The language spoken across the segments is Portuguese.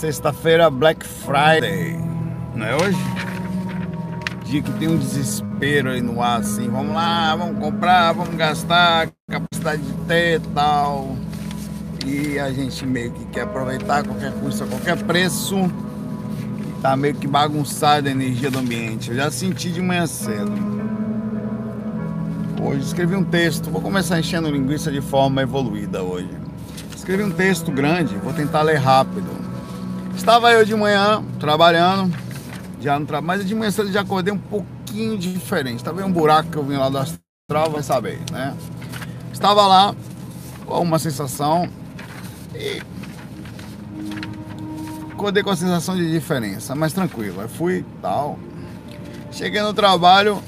Sexta-feira, Black Friday, não é hoje? Dia que tem um desespero aí no ar, assim, vamos lá, vamos comprar, vamos gastar, capacidade de ter e tal. E a gente meio que quer aproveitar qualquer custo a qualquer preço. E tá meio que bagunçada a energia do ambiente. Eu já senti de manhã cedo. Hoje escrevi um texto, vou começar enchendo linguiça de forma evoluída hoje. Escrevi um texto grande, vou tentar ler rápido. Estava eu de manhã trabalhando, já no trabalho, mas de manhã cedo já acordei um pouquinho diferente. Estava um buraco que eu vim lá do astral, vai saber, né? Estava lá com uma sensação e acordei com a sensação de diferença, mas tranquilo. Aí fui tal. Cheguei no trabalho,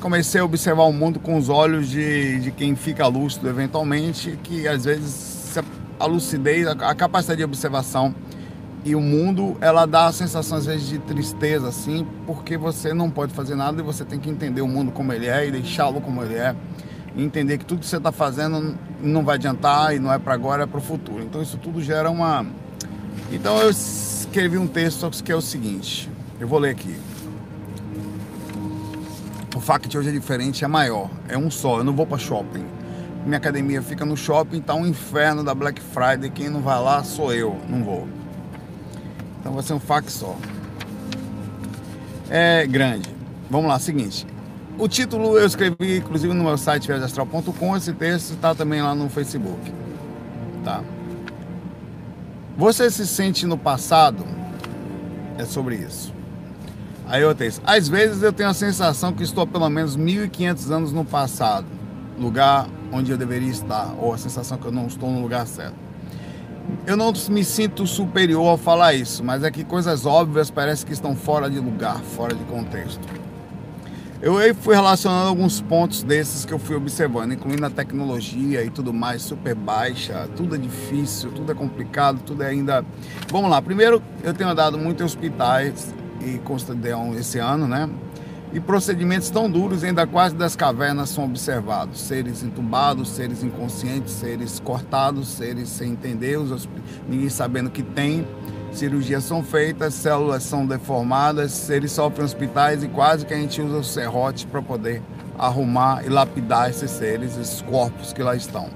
comecei a observar o mundo com os olhos de, de quem fica lúcido eventualmente, que às vezes a lucidez, a capacidade de observação e o mundo, ela dá a sensação às vezes de tristeza, assim, porque você não pode fazer nada e você tem que entender o mundo como ele é e deixá-lo como ele é. E entender que tudo que você está fazendo não vai adiantar e não é para agora, é para o futuro. Então isso tudo gera uma. Então eu escrevi um texto que é o seguinte: eu vou ler aqui. O fact hoje é diferente, é maior, é um só. Eu não vou para shopping. Minha academia fica no shopping, tá um inferno da Black Friday. Quem não vai lá sou eu, não vou. Então vai ser um fac só. É grande. Vamos lá, seguinte. O título eu escrevi, inclusive, no meu site viajastral.com. Esse texto está também lá no Facebook. Tá? Você se sente no passado? É sobre isso. Aí eu texto. Às vezes eu tenho a sensação que estou pelo menos 1500 anos no passado, lugar onde eu deveria estar, ou a sensação que eu não estou no lugar certo. Eu não me sinto superior ao falar isso, mas é que coisas óbvias parecem que estão fora de lugar, fora de contexto. Eu fui relacionando alguns pontos desses que eu fui observando, incluindo a tecnologia e tudo mais, super baixa, tudo é difícil, tudo é complicado, tudo é ainda. Vamos lá, primeiro eu tenho andado muito em hospitais e Constantão esse ano, né? E procedimentos tão duros ainda quase das cavernas são observados. Seres entubados, seres inconscientes, seres cortados, seres sem entender, ninguém sabendo que tem. Cirurgias são feitas, células são deformadas, seres sofrem hospitais e quase que a gente usa o serrote para poder arrumar e lapidar esses seres, esses corpos que lá estão.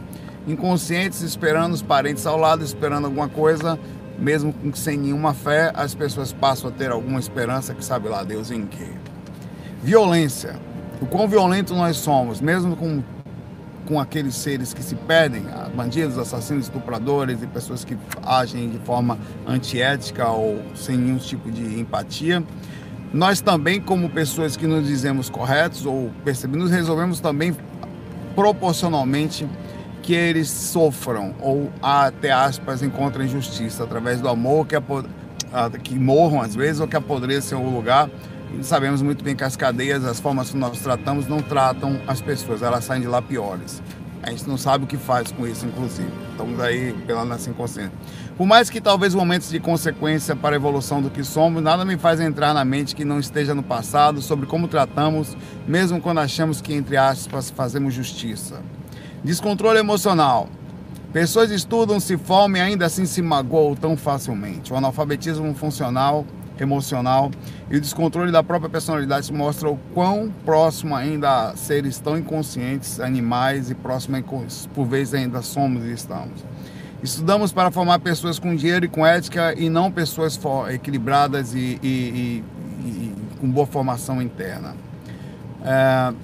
Inconscientes, esperando os parentes ao lado, esperando alguma coisa, mesmo sem nenhuma fé, as pessoas passam a ter alguma esperança que sabe lá Deus em quê. Violência. O quão violento nós somos, mesmo com, com aqueles seres que se perdem, bandidos, assassinos, estupradores e pessoas que agem de forma antiética ou sem nenhum tipo de empatia. Nós também, como pessoas que nos dizemos corretos ou percebemos, resolvemos também proporcionalmente que eles sofram ou até aspas encontrem justiça através do amor que, que morram às vezes ou que apodreçam o lugar sabemos muito bem que as cadeias, as formas que nós tratamos, não tratam as pessoas, elas saem de lá piores. A gente não sabe o que faz com isso, inclusive. Estamos aí pela nossa inconsciência. Por mais que talvez momentos de consequência para a evolução do que somos, nada me faz entrar na mente que não esteja no passado sobre como tratamos, mesmo quando achamos que, entre aspas, fazemos justiça. Descontrole emocional. Pessoas estudam, se formam e ainda assim se magoam tão facilmente. O analfabetismo funcional emocional e o descontrole da própria personalidade mostra o quão próximo ainda seres tão inconscientes, animais e próximo por vezes ainda somos e estamos. Estudamos para formar pessoas com dinheiro e com ética e não pessoas equilibradas e, e, e, e com boa formação interna. É,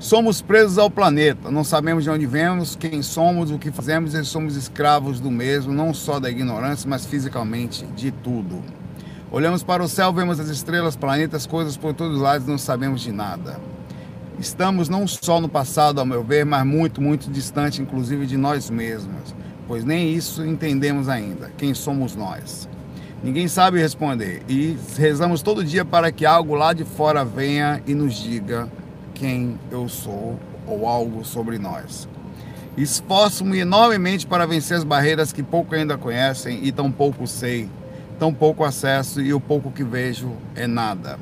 Somos presos ao planeta, não sabemos de onde vemos, quem somos, o que fazemos e somos escravos do mesmo, não só da ignorância, mas fisicamente de tudo. Olhamos para o céu, vemos as estrelas, planetas, coisas por todos os lados e não sabemos de nada. Estamos não só no passado, ao meu ver, mas muito, muito distante, inclusive de nós mesmos, pois nem isso entendemos ainda. Quem somos nós? Ninguém sabe responder e rezamos todo dia para que algo lá de fora venha e nos diga quem eu sou ou algo sobre nós. Esforço-me enormemente para vencer as barreiras que pouco ainda conhecem e tão pouco sei, tão pouco acesso e o pouco que vejo é nada.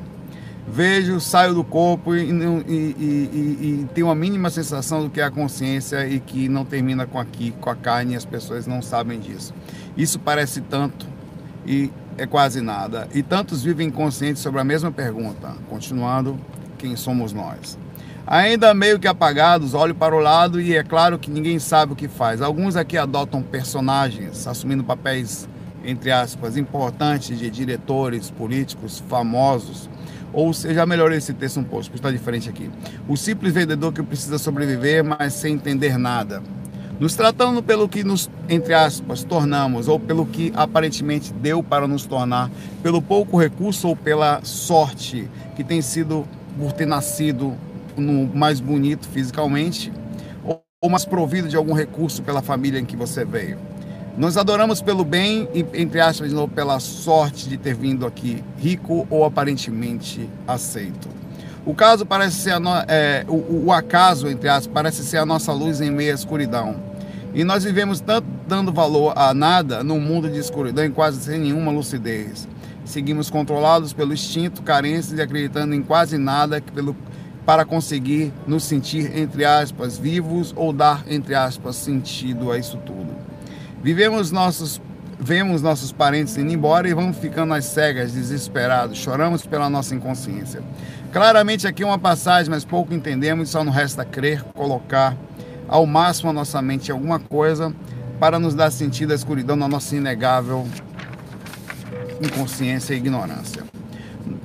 Vejo, saio do corpo e, e, e, e, tenho a mínima sensação do que é a consciência e que não termina com aqui, com a carne, e as pessoas não sabem disso. Isso parece tanto e é quase nada. E tantos vivem inconscientes sobre a mesma pergunta. Continuando, quem somos nós? Ainda meio que apagados, olho para o lado e é claro que ninguém sabe o que faz. Alguns aqui adotam personagens, assumindo papéis, entre aspas, importantes de diretores políticos famosos ou seja, melhorei esse texto um pouco, porque está diferente aqui. O simples vendedor que precisa sobreviver, mas sem entender nada. Nos tratando pelo que nos, entre aspas, tornamos, ou pelo que aparentemente deu para nos tornar, pelo pouco recurso ou pela sorte que tem sido por ter nascido no mais bonito fisicamente, ou mais provido de algum recurso pela família em que você veio. Nós adoramos pelo bem e, entre aspas, de novo, pela sorte de ter vindo aqui rico ou aparentemente aceito. O caso parece ser no, é, o, o, acaso, entre aspas, parece ser a nossa luz em meio à escuridão. E nós vivemos tanto dando valor a nada num mundo de escuridão e quase sem nenhuma lucidez. Seguimos controlados pelo instinto, carentes e acreditando em quase nada pelo, para conseguir nos sentir, entre aspas, vivos ou dar, entre aspas, sentido a isso tudo. Vivemos nossos, vemos nossos parentes indo embora e vamos ficando às cegas, desesperados, choramos pela nossa inconsciência. Claramente aqui é uma passagem, mas pouco entendemos, só nos resta crer, colocar ao máximo a nossa mente alguma coisa para nos dar sentido à escuridão na nossa inegável inconsciência e ignorância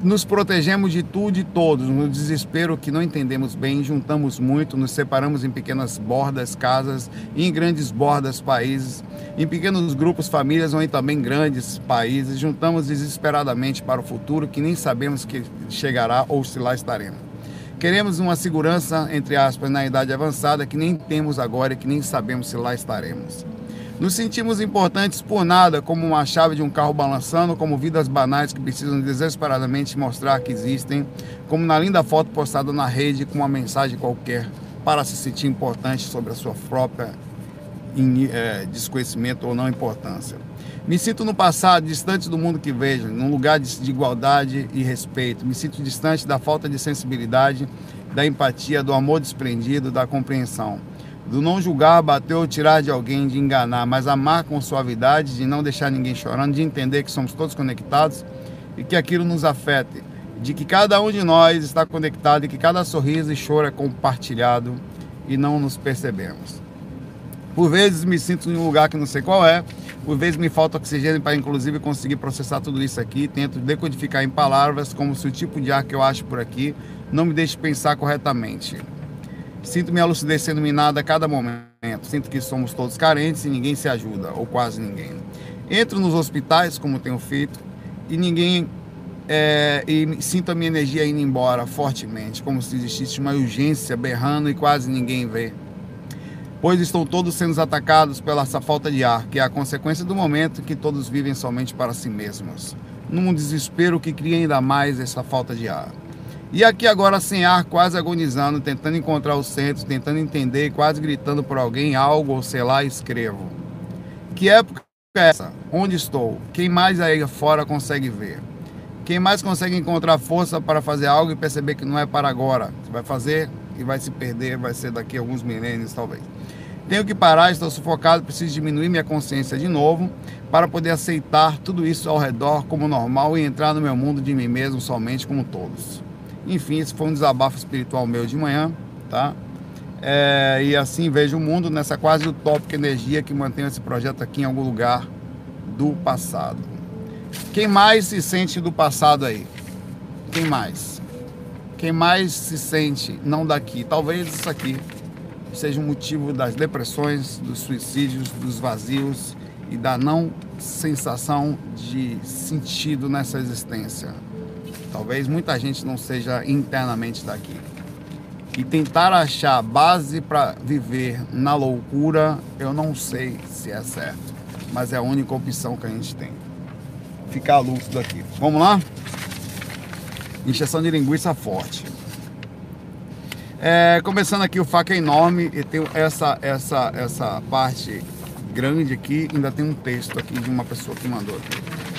nos protegemos de tudo e todos, no desespero que não entendemos bem, juntamos muito, nos separamos em pequenas bordas, casas, em grandes bordas, países, em pequenos grupos, famílias ou em também grandes países, juntamos desesperadamente para o futuro que nem sabemos que chegará ou se lá estaremos. Queremos uma segurança, entre aspas, na idade avançada que nem temos agora e que nem sabemos se lá estaremos. Nos sentimos importantes por nada, como uma chave de um carro balançando, como vidas banais que precisam desesperadamente mostrar que existem, como na linda foto postada na rede com uma mensagem qualquer para se sentir importante sobre a sua própria é, desconhecimento ou não importância. Me sinto no passado, distante do mundo que vejo, num lugar de, de igualdade e respeito. Me sinto distante da falta de sensibilidade, da empatia, do amor desprendido, da compreensão do não julgar, bater ou tirar de alguém, de enganar, mas amar com suavidade, de não deixar ninguém chorando, de entender que somos todos conectados e que aquilo nos afete, de que cada um de nós está conectado e que cada sorriso e choro é compartilhado e não nos percebemos. Por vezes me sinto em um lugar que não sei qual é, por vezes me falta oxigênio para inclusive conseguir processar tudo isso aqui, tento decodificar em palavras como se o tipo de ar que eu acho por aqui não me deixe pensar corretamente. Sinto minha lucidez sendo minada a cada momento. Sinto que somos todos carentes e ninguém se ajuda, ou quase ninguém. Entro nos hospitais, como tenho feito, e ninguém. É, e sinto a minha energia indo embora fortemente, como se existisse uma urgência berrando e quase ninguém vê. Pois estão todos sendo atacados pela essa falta de ar, que é a consequência do momento que todos vivem somente para si mesmos. Num desespero que cria ainda mais essa falta de ar. E aqui agora sem ar, quase agonizando, tentando encontrar o centro, tentando entender, quase gritando por alguém algo, ou sei lá, escrevo. Que época é essa? Onde estou? Quem mais aí fora consegue ver? Quem mais consegue encontrar força para fazer algo e perceber que não é para agora? Você vai fazer e vai se perder, vai ser daqui a alguns milênios talvez. Tenho que parar, estou sufocado, preciso diminuir minha consciência de novo para poder aceitar tudo isso ao redor como normal e entrar no meu mundo de mim mesmo somente como todos. Enfim, esse foi um desabafo espiritual meu de manhã, tá? É, e assim vejo o mundo nessa quase utópica energia que mantém esse projeto aqui em algum lugar do passado. Quem mais se sente do passado aí? Quem mais? Quem mais se sente não daqui? Talvez isso aqui seja o um motivo das depressões, dos suicídios, dos vazios e da não sensação de sentido nessa existência. Talvez muita gente não seja internamente daqui. E tentar achar base para viver na loucura, eu não sei se é certo, mas é a única opção que a gente tem. Ficar lúcido aqui. Vamos lá? Injeção de linguiça forte. É, começando aqui o faca é enorme e tem essa essa essa parte grande aqui, ainda tem um texto aqui de uma pessoa que mandou aqui.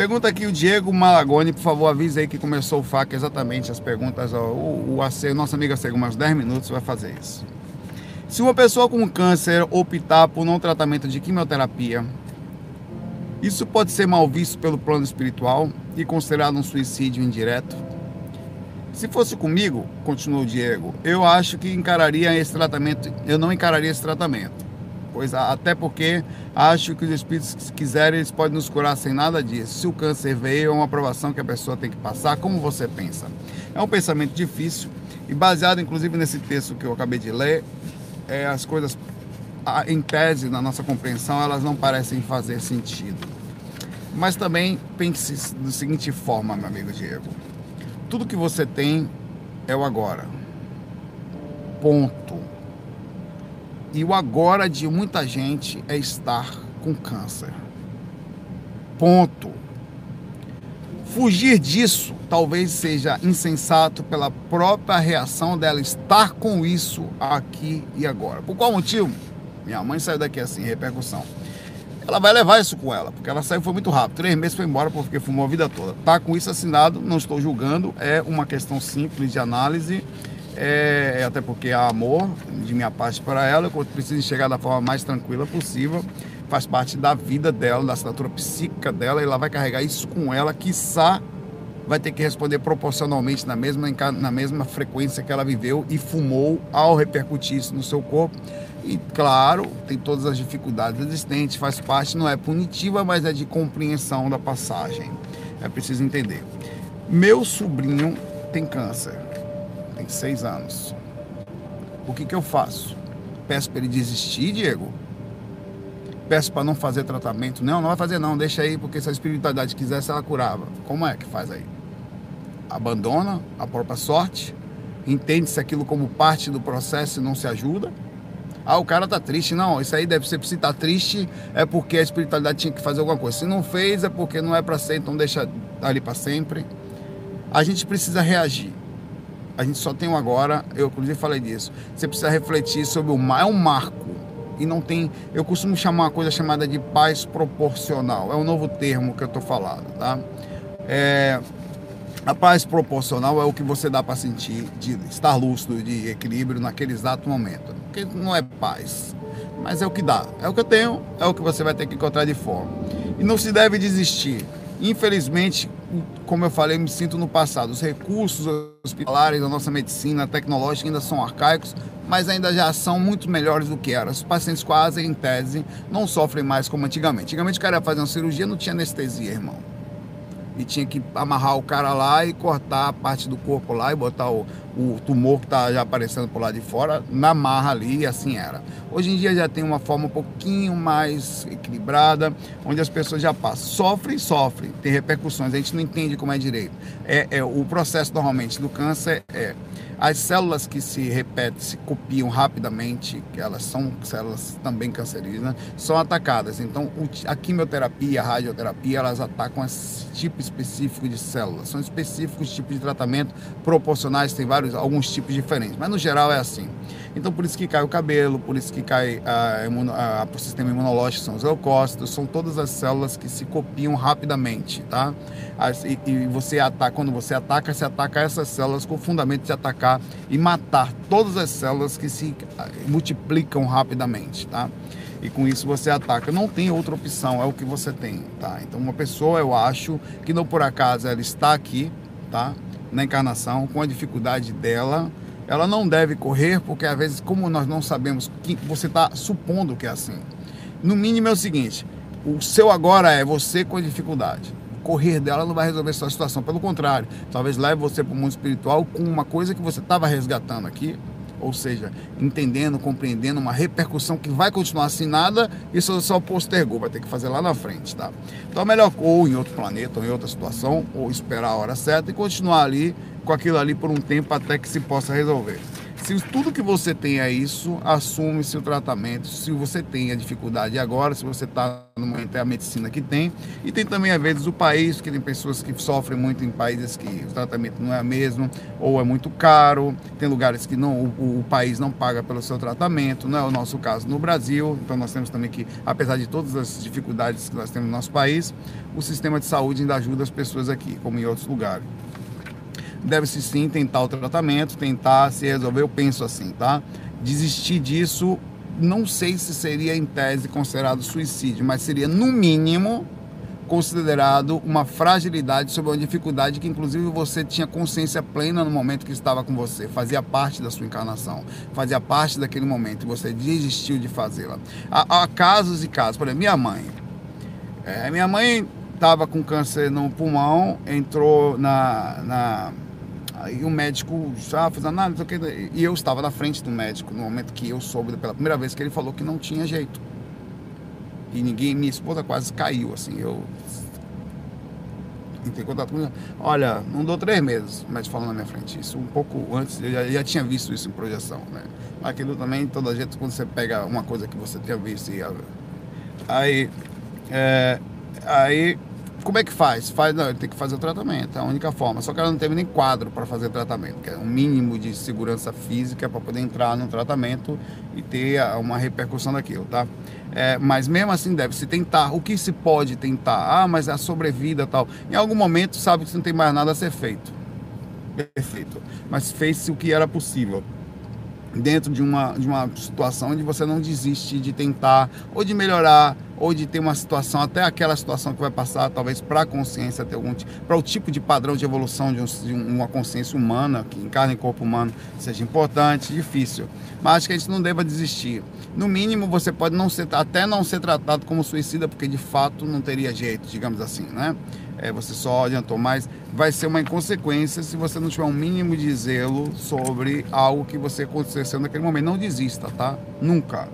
Pergunta aqui o Diego Malagoni, por favor, avise aí que começou o FAC exatamente as perguntas. Ó, o, o AC, nossa amiga Cego, umas 10 minutos vai fazer isso. Se uma pessoa com câncer optar por não tratamento de quimioterapia, isso pode ser mal visto pelo plano espiritual e considerado um suicídio indireto? Se fosse comigo, continuou o Diego, eu acho que encararia esse tratamento, eu não encararia esse tratamento Pois até porque acho que os espíritos, se quiserem, eles podem nos curar sem nada disso. Se o câncer veio, é uma aprovação que a pessoa tem que passar. Como você pensa? É um pensamento difícil e baseado, inclusive, nesse texto que eu acabei de ler, é, as coisas, em tese, na nossa compreensão, elas não parecem fazer sentido. Mas também pense da seguinte forma, meu amigo Diego. Tudo que você tem é o agora. Ponto. E o agora de muita gente é estar com câncer. Ponto. Fugir disso talvez seja insensato pela própria reação dela estar com isso aqui e agora. Por qual motivo? Minha mãe saiu daqui assim, repercussão. Ela vai levar isso com ela, porque ela saiu foi muito rápido. Três meses foi embora porque fumou a vida toda. Tá com isso assinado, não estou julgando, é uma questão simples de análise é, até porque há amor de minha parte para ela, eu preciso chegar da forma mais tranquila possível, faz parte da vida dela, da assinatura psíquica dela, e ela vai carregar isso com ela, quiçá vai ter que responder proporcionalmente na mesma, na mesma frequência que ela viveu e fumou ao repercutir isso no seu corpo. E claro, tem todas as dificuldades existentes, faz parte, não é punitiva, mas é de compreensão da passagem. É preciso entender. Meu sobrinho tem câncer tem seis anos. O que, que eu faço? Peço para ele desistir, Diego? Peço para não fazer tratamento? Não, não vai fazer não, deixa aí, porque se a espiritualidade quisesse, ela curava. Como é que faz aí? Abandona a própria sorte? Entende-se aquilo como parte do processo e não se ajuda? Ah, o cara tá triste. Não, isso aí deve ser, se tá triste, é porque a espiritualidade tinha que fazer alguma coisa. Se não fez, é porque não é para ser, então deixa ali para sempre. A gente precisa reagir a gente só tem um agora, eu inclusive falei disso. Você precisa refletir sobre o mar, é um marco. E não tem, eu costumo chamar uma coisa chamada de paz proporcional. É um novo termo que eu estou falando, tá? É, a paz proporcional é o que você dá para sentir de estar lúcido, de equilíbrio naquele exato momento. Porque não é paz, mas é o que dá. É o que eu tenho, é o que você vai ter que encontrar de forma. E não se deve desistir. Infelizmente, como eu falei, me sinto no passado. Os recursos hospitalares da nossa medicina tecnológica ainda são arcaicos, mas ainda já são muito melhores do que eram. Os pacientes quase, em tese, não sofrem mais como antigamente. Antigamente o cara ia fazer uma cirurgia, não tinha anestesia, irmão e tinha que amarrar o cara lá e cortar a parte do corpo lá e botar o, o tumor que está já aparecendo por lá de fora na marra ali e assim era. Hoje em dia já tem uma forma um pouquinho mais equilibrada, onde as pessoas já passam. Sofrem, sofrem, tem repercussões, a gente não entende como é direito. É, é O processo normalmente do câncer é as células que se repetem, se copiam rapidamente, que elas são células também cancerígenas, são atacadas. Então, a quimioterapia, a radioterapia, elas atacam esse tipo específico de células. São específicos tipos de tratamento proporcionais, tem vários, alguns tipos diferentes, mas no geral é assim. Então, por isso que cai o cabelo, por isso que cai a, a, o sistema imunológico, são os leucócitos, são todas as células que se copiam rapidamente, tá? E, e você ataca, quando você ataca, você ataca essas células com o fundamento de atacar e matar todas as células que se ah, multiplicam rapidamente, tá? E com isso você ataca. Não tem outra opção, é o que você tem, tá? Então, uma pessoa, eu acho que não por acaso ela está aqui, tá? Na encarnação, com a dificuldade dela, ela não deve correr, porque às vezes, como nós não sabemos que você está supondo que é assim. No mínimo é o seguinte: o seu agora é você com a dificuldade. Correr dela não vai resolver sua situação. Pelo contrário, talvez leve você para o mundo espiritual com uma coisa que você estava resgatando aqui, ou seja, entendendo, compreendendo uma repercussão que vai continuar assim nada, isso só postergou, vai ter que fazer lá na frente, tá? Então é melhor ou em outro planeta, ou em outra situação, ou esperar a hora certa e continuar ali com aquilo ali por um tempo até que se possa resolver. Se tudo que você tem é isso, assume seu tratamento. Se você tem a dificuldade agora, se você está no momento é a medicina que tem. E tem também, às vezes, o país, que tem pessoas que sofrem muito em países que o tratamento não é o mesmo, ou é muito caro. Tem lugares que não, o, o país não paga pelo seu tratamento, não é o nosso caso no Brasil. Então nós temos também que, apesar de todas as dificuldades que nós temos no nosso país, o sistema de saúde ainda ajuda as pessoas aqui, como em outros lugares deve-se sim tentar o tratamento, tentar se resolver. Eu penso assim, tá? Desistir disso, não sei se seria em tese considerado suicídio, mas seria no mínimo considerado uma fragilidade sobre uma dificuldade que inclusive você tinha consciência plena no momento que estava com você, fazia parte da sua encarnação, fazia parte daquele momento e você desistiu de fazê-la. Há, há, casos e casos, por exemplo, minha mãe. É, minha mãe estava com câncer no pulmão, entrou na, na Aí o médico já o que. E eu estava na frente do médico no momento que eu soube pela primeira vez que ele falou que não tinha jeito. E ninguém, minha esposa quase caiu, assim. Eu entrei em contato com ele. Olha, não dou três meses, médico falando na minha frente. Isso um pouco antes, eu já, já tinha visto isso em projeção, né? Aquilo também, toda gente, quando você pega uma coisa que você tinha visto e. Aí. É, aí como é que faz? faz não, ele tem que fazer o tratamento, é a única forma. Só que ela não teve nem quadro para fazer tratamento, que é um mínimo de segurança física para poder entrar no tratamento e ter uma repercussão daquilo, tá? É, mas mesmo assim deve se tentar. O que se pode tentar? Ah, mas a sobrevida tal. Em algum momento sabe que não tem mais nada a ser feito. Perfeito. Mas fez-se o que era possível dentro de uma, de uma situação onde você não desiste de tentar ou de melhorar ou de ter uma situação, até aquela situação que vai passar talvez para a consciência, para o tipo de padrão de evolução de, um, de, uma consciência humana, que encarna em corpo humano, seja importante, difícil. Mas acho que a gente não deva desistir. No mínimo, você pode não ser, até não ser tratado como suicida, porque de fato não teria jeito, digamos assim, né? É, você só adiantou, mas vai ser uma inconsequência se você não tiver um mínimo de zelo sobre algo que você aconteceu naquele momento. Não desista, tá? Nunca.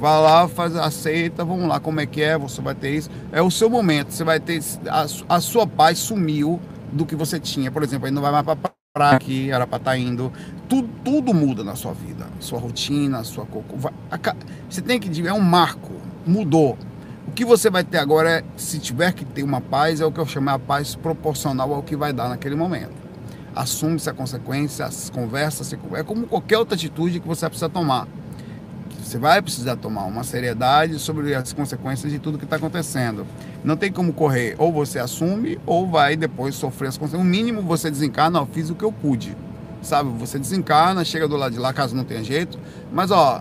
Vá lá, faz, aceita, vamos lá, como é que é, você vai ter isso. É o seu momento, você vai ter. A, a sua paz sumiu do que você tinha. Por exemplo, aí não vai mais para praia que era para estar tá indo. Tudo, tudo muda na sua vida. Sua rotina, sua. Você tem que. É um marco. Mudou. O que você vai ter agora é, se tiver que ter uma paz, é o que eu chamo de paz proporcional ao que vai dar naquele momento. Assume-se a consequência, as conversas, é como qualquer outra atitude que você precisa tomar. Você vai precisar tomar uma seriedade sobre as consequências de tudo que está acontecendo. Não tem como correr. Ou você assume, ou vai depois sofrer as consequências. O mínimo você desencarna, ó, fiz o que eu pude. Sabe? Você desencarna, chega do lado de lá, caso não tenha jeito. Mas, ó,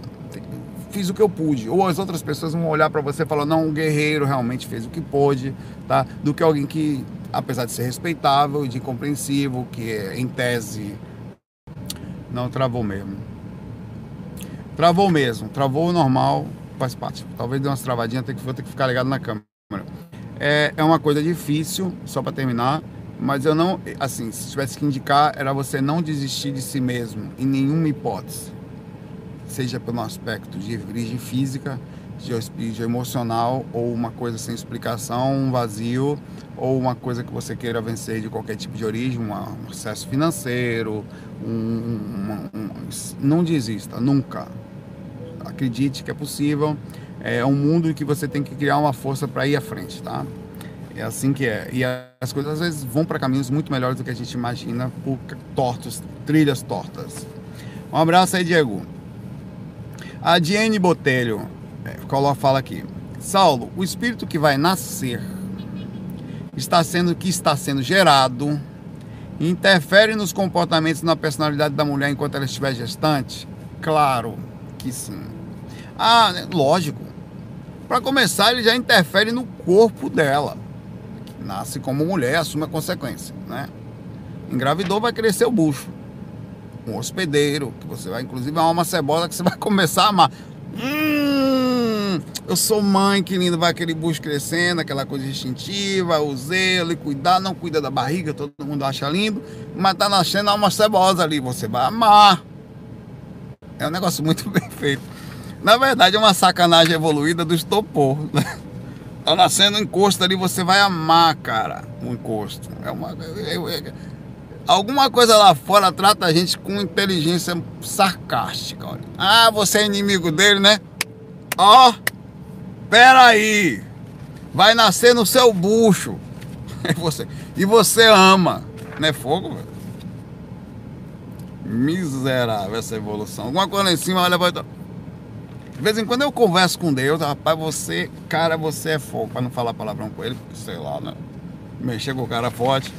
fiz o que eu pude. Ou as outras pessoas vão olhar para você e falar, não, um guerreiro realmente fez o que pôde, tá? Do que alguém que, apesar de ser respeitável, de compreensivo, que é, em tese não travou mesmo. Travou mesmo, travou normal, faz parte. Talvez dê umas travadinhas, tem que, vou ter que ficar ligado na câmera. É, é uma coisa difícil, só para terminar, mas eu não, assim, se tivesse que indicar, era você não desistir de si mesmo, em nenhuma hipótese. Seja pelo aspecto de origem física, de, emocional, ou uma coisa sem explicação, um vazio, ou uma coisa que você queira vencer de qualquer tipo de origem, um acesso financeiro, um, um, não desista, nunca. Acredite que é possível. É um mundo em que você tem que criar uma força para ir à frente, tá? É assim que é. E as coisas às vezes vão para caminhos muito melhores do que a gente imagina por tortos, trilhas tortas. Um abraço aí, Diego. A Diane Botelho é, coloca, fala aqui. Saulo, o espírito que vai nascer está sendo que está sendo gerado interfere nos comportamentos na personalidade da mulher enquanto ela estiver gestante? Claro que sim. Ah, né, lógico. Para começar, ele já interfere no corpo dela. Que nasce como mulher, assume a consequência, né? Engravidou, vai crescer o bucho. Um hospedeiro, que você vai, inclusive, é uma cebola que você vai começar a amar. Hum, eu sou mãe, que lindo, vai aquele bucho crescendo, aquela coisa instintiva, o zelo e cuidar, não cuida da barriga, todo mundo acha lindo, mas tá nascendo uma cebosa ali, você vai amar. É um negócio muito bem feito. Na verdade, é uma sacanagem evoluída do estopor. Né? Tá nascendo um encosto ali, você vai amar, cara, um encosto. É uma. É, é, Alguma coisa lá fora trata a gente com inteligência sarcástica. Olha. Ah, você é inimigo dele, né? Ó, oh, peraí. Vai nascer no seu bucho. E você, e você ama. Não é fogo, velho? Miserável essa evolução. Alguma coisa lá em cima, olha, vai. De vez em quando eu converso com Deus, rapaz, você, cara, você é fogo. Pra não falar palavrão com ele, sei lá, né? Mexer com o cara forte.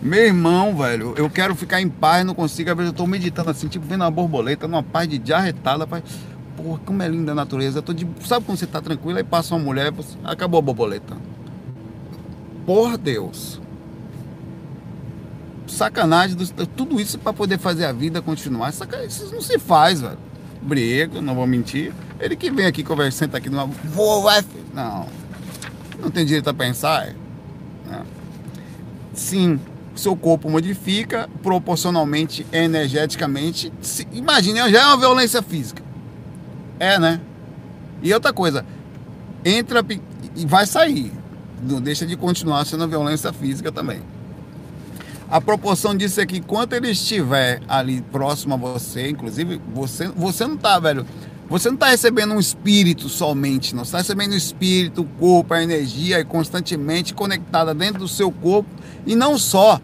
Meu irmão, velho, eu quero ficar em paz, não consigo. Às vezes eu tô meditando assim, tipo, vendo uma borboleta, numa paz de diarretada, rapaz. Porra, como é linda a natureza. Eu tô de... Sabe quando você tá tranquilo, aí passa uma mulher, você... acabou a borboleta. Por Deus. Sacanagem, tudo isso para poder fazer a vida continuar. Isso não se faz, velho. Brigo, não vou mentir. Ele que vem aqui conversando, senta aqui numa. Vou, vai. Não. Não tem direito a pensar. É. Sim, seu corpo modifica proporcionalmente, energeticamente. Se, imagine, já é uma violência física. É, né? E outra coisa, entra e vai sair. Não deixa de continuar sendo violência física também. A proporção disso é que enquanto ele estiver ali próximo a você, inclusive, você, você não tá, velho. Você não está recebendo um espírito somente, não. Você está recebendo o espírito, o corpo, a energia constantemente conectada dentro do seu corpo e não só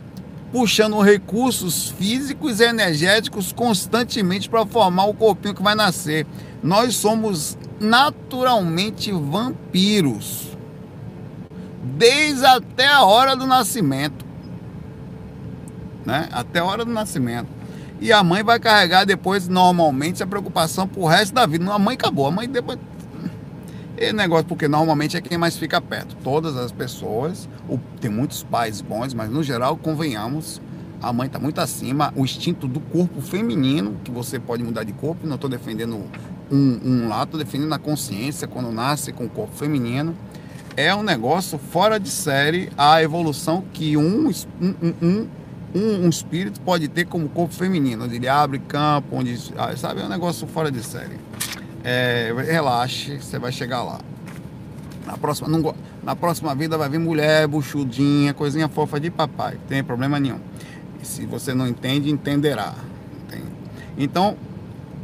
puxando recursos físicos e energéticos constantemente para formar o corpinho que vai nascer. Nós somos naturalmente vampiros. Desde até a hora do nascimento. Né? Até a hora do nascimento. E a mãe vai carregar depois, normalmente, a preocupação pro resto da vida. A mãe acabou. A mãe depois e negócio, porque normalmente é quem mais fica perto. Todas as pessoas, tem muitos pais bons, mas no geral, convenhamos, a mãe está muito acima. O instinto do corpo feminino, que você pode mudar de corpo, não estou defendendo um, um lado, estou defendendo a consciência quando nasce com o corpo feminino. É um negócio fora de série a evolução que um, um, um, um, um espírito pode ter como corpo feminino, onde ele abre campo, onde. Ah, sabe, é um negócio fora de série é, relaxe, você vai chegar lá. Na próxima, não, na próxima vida vai vir mulher, buchudinha, coisinha fofa de papai, não tem problema nenhum. E se você não entende, entenderá. Entende? Então,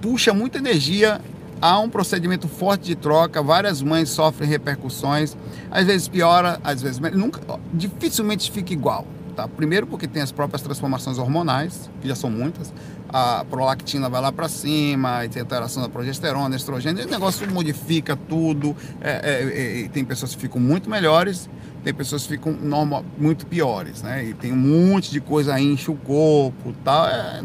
puxa muita energia, há um procedimento forte de troca, várias mães sofrem repercussões, às vezes piora, às vezes nunca, dificilmente fica igual. Tá? Primeiro porque tem as próprias transformações hormonais, que já são muitas a prolactina vai lá para cima, tem interação da progesterona, estrogênio, o negócio modifica tudo. É, é, é, tem pessoas que ficam muito melhores, tem pessoas que ficam normal, muito piores, né? E tem um monte de coisa aí, enche o corpo tal. É,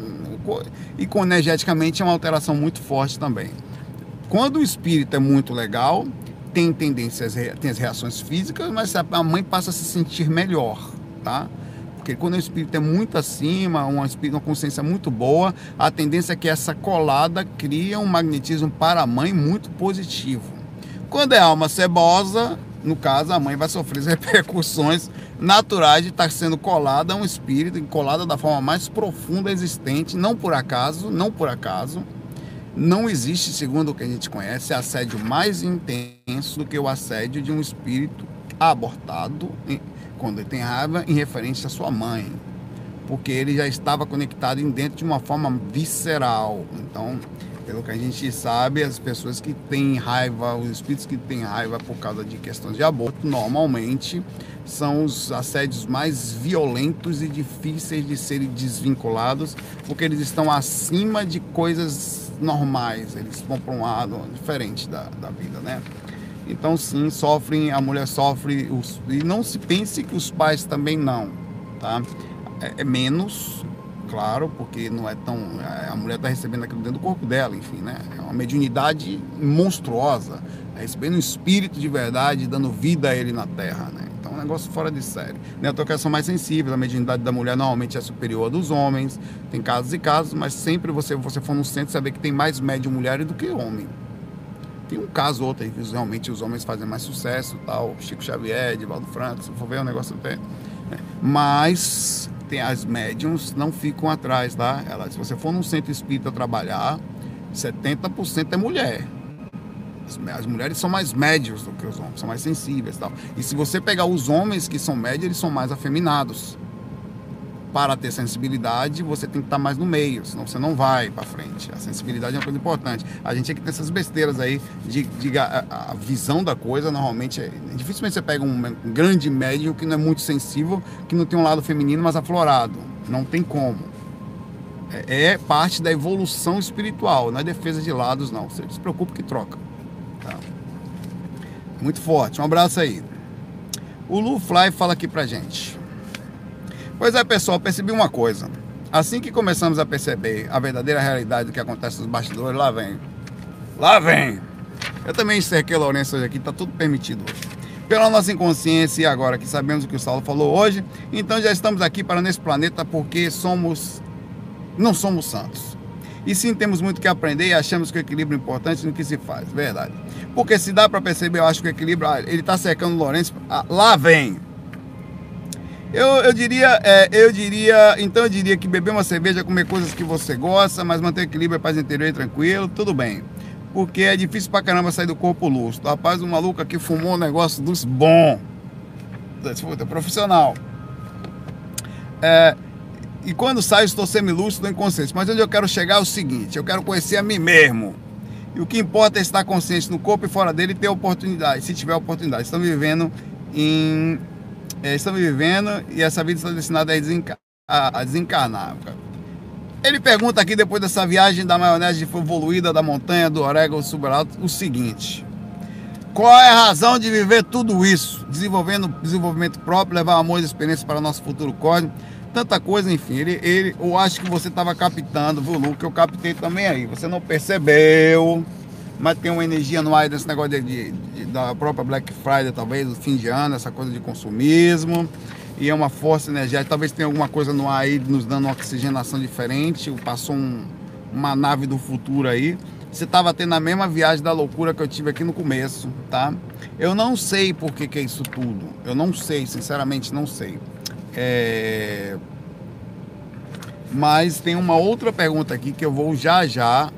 e com energeticamente é uma alteração muito forte também. Quando o espírito é muito legal, tem tendências, tem as reações físicas, mas a mãe passa a se sentir melhor, tá? Porque quando o espírito é muito acima, uma, uma consciência muito boa, a tendência é que essa colada cria um magnetismo para a mãe muito positivo. Quando é alma cebosa, no caso, a mãe vai sofrer as repercussões naturais de estar sendo colada a um espírito, colada da forma mais profunda existente, não por acaso, não por acaso. Não existe, segundo o que a gente conhece, assédio mais intenso do que o assédio de um espírito abortado quando ele tem raiva em referência à sua mãe, porque ele já estava conectado em dentro de uma forma visceral. Então, pelo que a gente sabe, as pessoas que têm raiva, os espíritos que têm raiva por causa de questões de aborto, normalmente são os assédios mais violentos e difíceis de serem desvinculados, porque eles estão acima de coisas normais, eles vão para um lado diferente da, da vida, né? Então sim, sofrem, a mulher sofre, os, e não se pense que os pais também não, tá? É, é menos, claro, porque não é tão. É, a mulher está recebendo aquilo dentro do corpo dela, enfim, né? É uma mediunidade monstruosa, é recebendo um espírito de verdade, dando vida a ele na terra, né? Então é um negócio fora de série. Né? Que são mais sensíveis, a mediunidade da mulher normalmente é superior à dos homens, tem casos e casos, mas sempre você, você for no centro, saber que tem mais médium mulheres do que homem. Tem um caso ou outro aí que realmente os homens fazem mais sucesso, tal, Chico Xavier, Edivaldo Franco, se for ver o um negócio até. Né? Mas tem as médiums não ficam atrás, tá? Ela, se você for num centro espírita trabalhar, 70% é mulher. As, as, mulheres são mais médios do que os homens, são mais sensíveis tal. E se você pegar os homens que são médios, eles são mais afeminados. Para ter sensibilidade, você tem que estar mais no meio, senão você não vai para frente. A sensibilidade é uma coisa importante. A gente tem que ter essas besteiras aí de, de a, a, visão da coisa, normalmente é, dificilmente você pega um, grande médium que não é muito sensível, que não tem um lado feminino, mas aflorado. Não tem como. É, é parte da evolução espiritual, não é defesa de lados, não. Você se preocupa que troca. Tá? Muito forte. Um abraço aí. O Lu Fly fala aqui pra gente. Pois é, pessoal, percebi uma coisa. Assim que começamos a perceber a verdadeira realidade do que acontece nos bastidores, lá vem. Lá vem. Eu também encerquei Lourenço hoje aqui, tá tudo permitido hoje. Pela nossa inconsciência e agora que sabemos o que o Saulo falou hoje, então já estamos aqui para nesse planeta porque somos não somos santos. E sim temos muito que aprender e achamos que o equilíbrio é importante no que se faz, verdade. Porque se dá para perceber, eu acho que o equilíbrio, ah, ele está cercando o Lourenço, ah, lá vem. Eu, eu diria, é, eu diria, então eu diria que beber uma cerveja, comer coisas que você gosta, mas manter equilíbrio, paz interior e tranquilo, tudo bem. Porque é difícil pra caramba sair do corpo lúcido. Rapaz, um maluco aqui fumou um negócio dos bom. Profissional. É, e quando saio, estou semilúcido, inconsciente. Mas onde eu quero chegar é o seguinte: eu quero conhecer a mim mesmo. E o que importa é estar consciente no corpo e fora dele e ter oportunidade, se tiver oportunidade. Estamos vivendo em é, estamos vivendo e essa vida está destinada a, desenca a, a desencarnar. Ele pergunta aqui, depois dessa viagem da maionese evoluída da montanha do orégano subalto, o seguinte: Qual é a razão de viver tudo isso? Desenvolvendo desenvolvimento próprio, levar amor e experiência para nosso futuro cósmico, tanta coisa, enfim. Ele, ele, eu acho que você estava captando, viu, Lu? Que eu captei também aí. Você não percebeu mas tem uma energia no ar desse negócio de, de, de, da própria Black Friday, talvez, do fim de ano, essa coisa de consumismo. E é uma força energética. Talvez tenha alguma coisa no ar aí nos dando uma oxigenação diferente. Passou um, uma nave do futuro aí. Você estava tendo a mesma viagem da loucura que eu tive aqui no começo, tá? Eu não sei por que, que é isso tudo. Eu não sei, sinceramente, não sei. É... Mas tem uma outra pergunta aqui que eu vou já já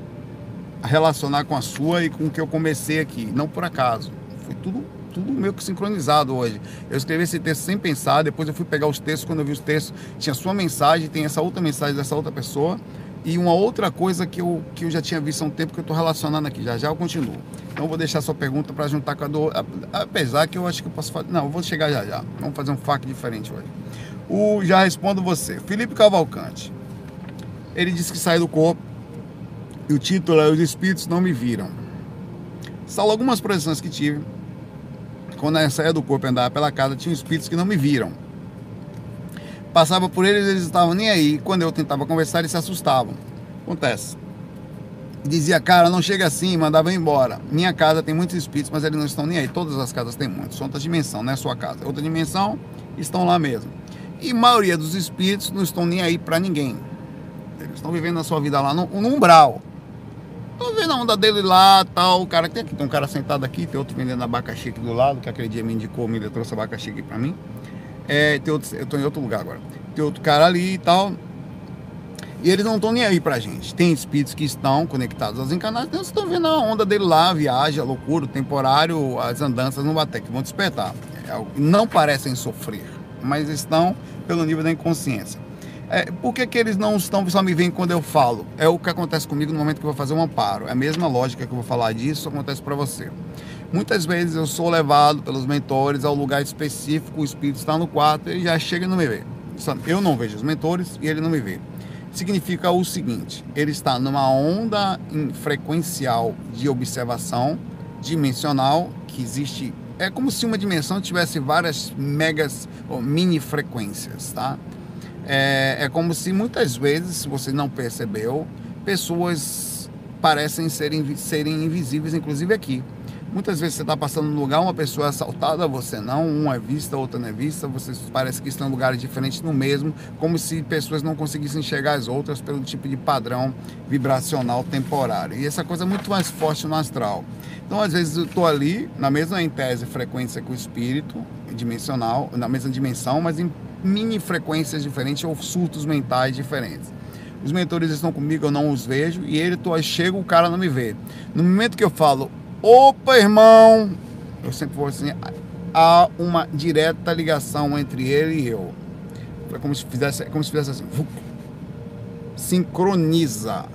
relacionar com a sua e com o que eu comecei aqui. Não por acaso. Foi tudo, tudo meio que sincronizado hoje. Eu escrevi esse texto sem pensar, depois eu fui pegar os textos, quando eu vi os textos, tinha sua mensagem, tem essa outra mensagem dessa outra pessoa. E uma outra coisa que eu, que eu já tinha visto há um tempo que eu estou relacionando aqui, já já eu continuo. Então eu vou deixar sua pergunta para juntar com a do. Apesar que eu acho que eu posso fazer. Não, eu vou chegar já já. Vamos fazer um fac diferente hoje. O, já respondo você. Felipe Cavalcante. Ele disse que saiu do corpo e o título é Os Espíritos Não Me Viram. São algumas projeções que tive. Quando eu saía do corpo e andava pela casa, tinha espíritos que não me viram. Passava por eles, eles estavam nem aí. Quando eu tentava conversar, eles se assustavam. Acontece. Dizia, cara, não chega assim, mandava embora. Minha casa tem muitos espíritos, mas eles não estão nem aí. Todas as casas têm muitos. São outra dimensão, não é sua casa. É outra dimensão, estão lá mesmo. E maioria dos espíritos não estão nem aí para ninguém. Eles estão vivendo a sua vida lá no, no umbral. Tô vendo a onda dele lá, tal, o cara tem aqui, tem um cara sentado aqui, tem outro vendendo abacaxi aqui do lado, que aquele dia me indicou, me trouxe abacaxi aqui pra mim. É, tem outro, eu tô em outro lugar agora. Tem outro cara ali e tal. E eles não estão nem aí pra gente. Tem espíritos que estão conectados aos encarnados, então estão vendo a onda dele lá, a viagem, a loucura, o temporário, as andanças no bater, que vão despertar. É, não parecem sofrer, mas estão pelo nível da inconsciência. É, por que, que eles não estão só me veem quando eu falo? É o que acontece comigo no momento que eu vou fazer um amparo. É a mesma lógica que eu vou falar disso, acontece para você. Muitas vezes eu sou levado pelos mentores ao lugar específico, o espírito está no quarto e já chega e não me vê. Eu não vejo os mentores e ele não me vê. Significa o seguinte: ele está numa onda frequencial de observação dimensional que existe. É como se uma dimensão tivesse várias megas ou mini frequências, tá? É, é como se muitas vezes, se você não percebeu, pessoas parecem serem, serem invisíveis, inclusive aqui. Muitas vezes você está passando num lugar, uma pessoa é assaltada, você não, uma é vista, outra não é vista, você parece que estão em lugares diferentes no mesmo, como se pessoas não conseguissem enxergar as outras pelo tipo de padrão vibracional temporário. E essa coisa é muito mais forte no astral. Então, às vezes, eu estou ali, na mesma em tese frequência que o espírito, dimensional, na mesma dimensão, mas em mini frequências diferentes ou surtos mentais diferentes. Os mentores estão comigo, eu não os vejo, e ele tô, chega, o cara não me vê. No momento que eu falo, opa, irmão, eu sempre vou assim, há uma direta ligação entre ele e eu. É como se fizesse, é como se fizesse assim. Sincroniza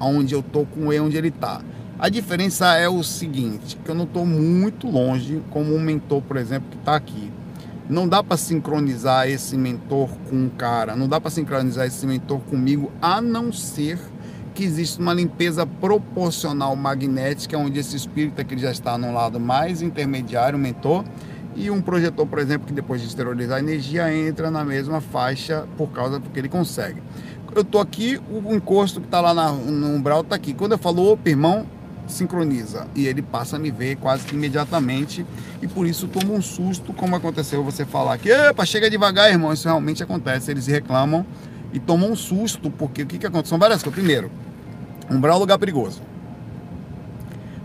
onde eu tô com ele, onde ele tá. A diferença é o seguinte, que eu não estou muito longe, como um mentor, por exemplo, que está aqui. Não dá para sincronizar esse mentor com um cara, não dá para sincronizar esse mentor comigo, a não ser que exista uma limpeza proporcional magnética, onde esse espírito aqui já está no lado mais intermediário, mentor, e um projetor, por exemplo, que depois de esterilizar a energia entra na mesma faixa por causa porque ele consegue. Eu estou aqui, o encosto que está lá na, no umbral está aqui. Quando eu falo, opa, irmão, sincroniza e ele passa a me ver quase que imediatamente e por isso toma um susto, como aconteceu você falar que, epa, chega devagar, irmão, isso realmente acontece, eles reclamam e tomam um susto, porque o que, que aconteceu? São várias coisas. Primeiro, umbral é um lugar perigoso.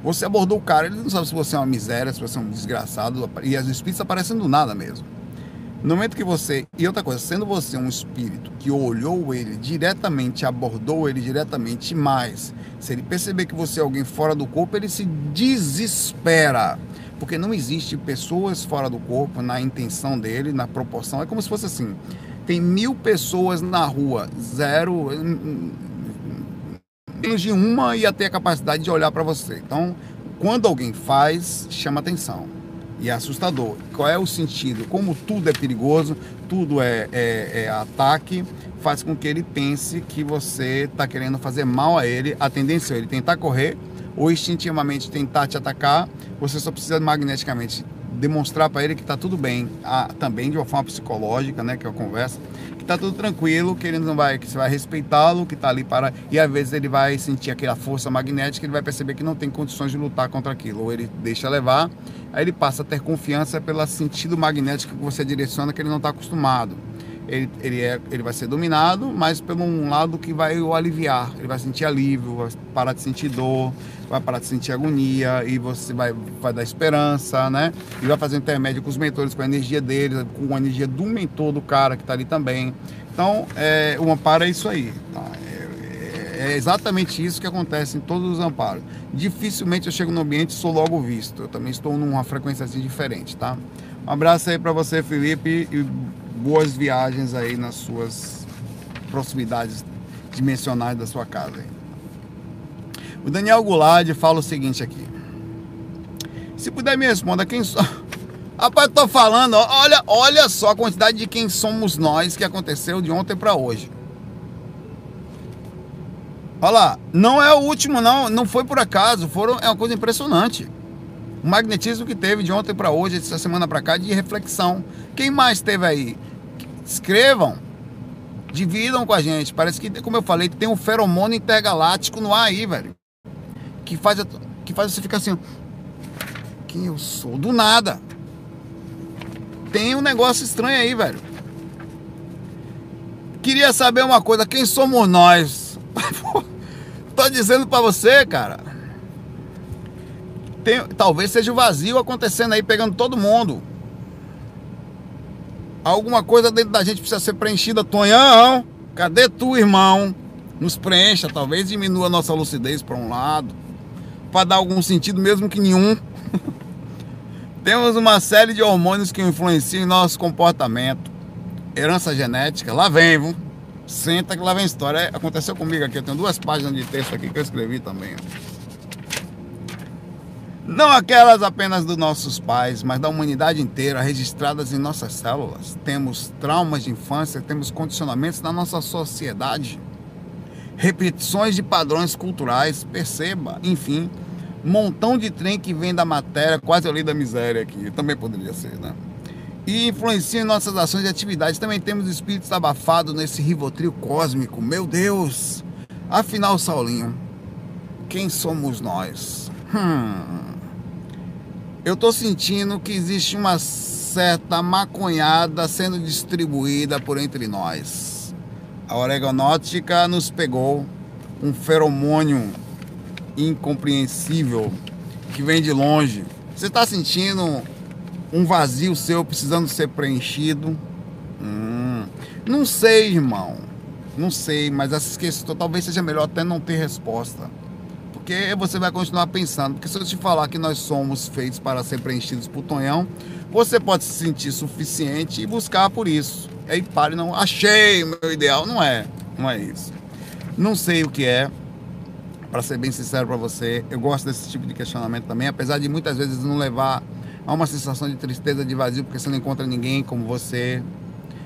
Você abordou o cara, ele não sabe se você é uma miséria, se você é um desgraçado, e as espíritos aparecem do nada mesmo. No momento que você. E outra coisa, sendo você um espírito que olhou ele diretamente, abordou ele diretamente, mais, se ele perceber que você é alguém fora do corpo, ele se desespera. Porque não existe pessoas fora do corpo na intenção dele, na proporção. É como se fosse assim: tem mil pessoas na rua, zero menos de uma ia ter a capacidade de olhar para você. Então, quando alguém faz, chama atenção. E é assustador. Qual é o sentido? Como tudo é perigoso, tudo é, é, é ataque, faz com que ele pense que você está querendo fazer mal a ele. A tendência é ele tentar correr ou instintivamente tentar te atacar. Você só precisa magneticamente demonstrar para ele que está tudo bem, ah, também de uma forma psicológica, né, que é a conversa, que tá tudo tranquilo, que ele não vai, que você vai respeitá-lo, que tá ali para e às vezes ele vai sentir aquela força magnética, ele vai perceber que não tem condições de lutar contra aquilo, ou ele deixa levar, aí ele passa a ter confiança pelo sentido magnético que você direciona que ele não está acostumado. Ele, ele, é, ele vai ser dominado, mas pelo um lado que vai o aliviar. Ele vai sentir alívio, vai parar de sentir dor, vai parar de sentir agonia e você vai, vai dar esperança, né? E vai fazer intermédio com os mentores, com a energia deles, com a energia do mentor do cara que está ali também. Então, é, o amparo é isso aí. Tá? É, é, exatamente isso que acontece em todos os amparos. Dificilmente eu chego no ambiente e sou logo visto. Eu também estou numa frequência assim diferente, tá? Um abraço aí para você, Felipe, e boas viagens aí nas suas proximidades dimensionais da sua casa. O Daniel Goulart fala o seguinte aqui. Se puder me responder, quem sou. Rapaz, tô falando, olha, olha só a quantidade de quem somos nós que aconteceu de ontem para hoje. Olha lá, não é o último não, não foi por acaso, foram, é uma coisa impressionante. O magnetismo que teve de ontem para hoje, essa semana para cá, de reflexão. Quem mais teve aí? Escrevam, dividam com a gente. Parece que, como eu falei, tem um feromônio intergaláctico no ar aí, velho que faz, que faz você ficar assim, quem eu sou? Do nada. Tem um negócio estranho aí, velho. Queria saber uma coisa, quem somos nós? Tô dizendo para você, cara. Tem, talvez seja o vazio acontecendo aí, pegando todo mundo. Alguma coisa dentro da gente precisa ser preenchida. Tonhão, cadê tu, irmão? Nos preencha, talvez diminua a nossa lucidez para um lado para dar algum sentido, mesmo que nenhum. Temos uma série de hormônios que influenciam em nosso comportamento. Herança genética, lá vem, viu? Senta que lá vem história. É, aconteceu comigo aqui, eu tenho duas páginas de texto aqui que eu escrevi também. Não aquelas apenas dos nossos pais, mas da humanidade inteira, registradas em nossas células. Temos traumas de infância, temos condicionamentos na nossa sociedade, repetições de padrões culturais, perceba, enfim, montão de trem que vem da matéria, quase a lei da miséria aqui, também poderia ser, né? E influencia em nossas ações e atividades. Também temos espíritos abafados nesse rivotril cósmico. Meu Deus! Afinal, Saulinho, quem somos nós? Hum. Eu tô sentindo que existe uma certa maconhada sendo distribuída por entre nós. A oregonótica nos pegou um feromônio incompreensível que vem de longe. Você está sentindo um vazio seu precisando ser preenchido? Hum, não sei, irmão. Não sei, mas essa talvez seja melhor até não ter resposta. Porque você vai continuar pensando. Porque se eu te falar que nós somos feitos para ser preenchidos por Tonhão, você pode se sentir suficiente e buscar por isso. Aí pare, não, achei o meu ideal. Não é, não é isso. Não sei o que é, para ser bem sincero para você. Eu gosto desse tipo de questionamento também, apesar de muitas vezes não levar a uma sensação de tristeza, de vazio, porque você não encontra ninguém como você,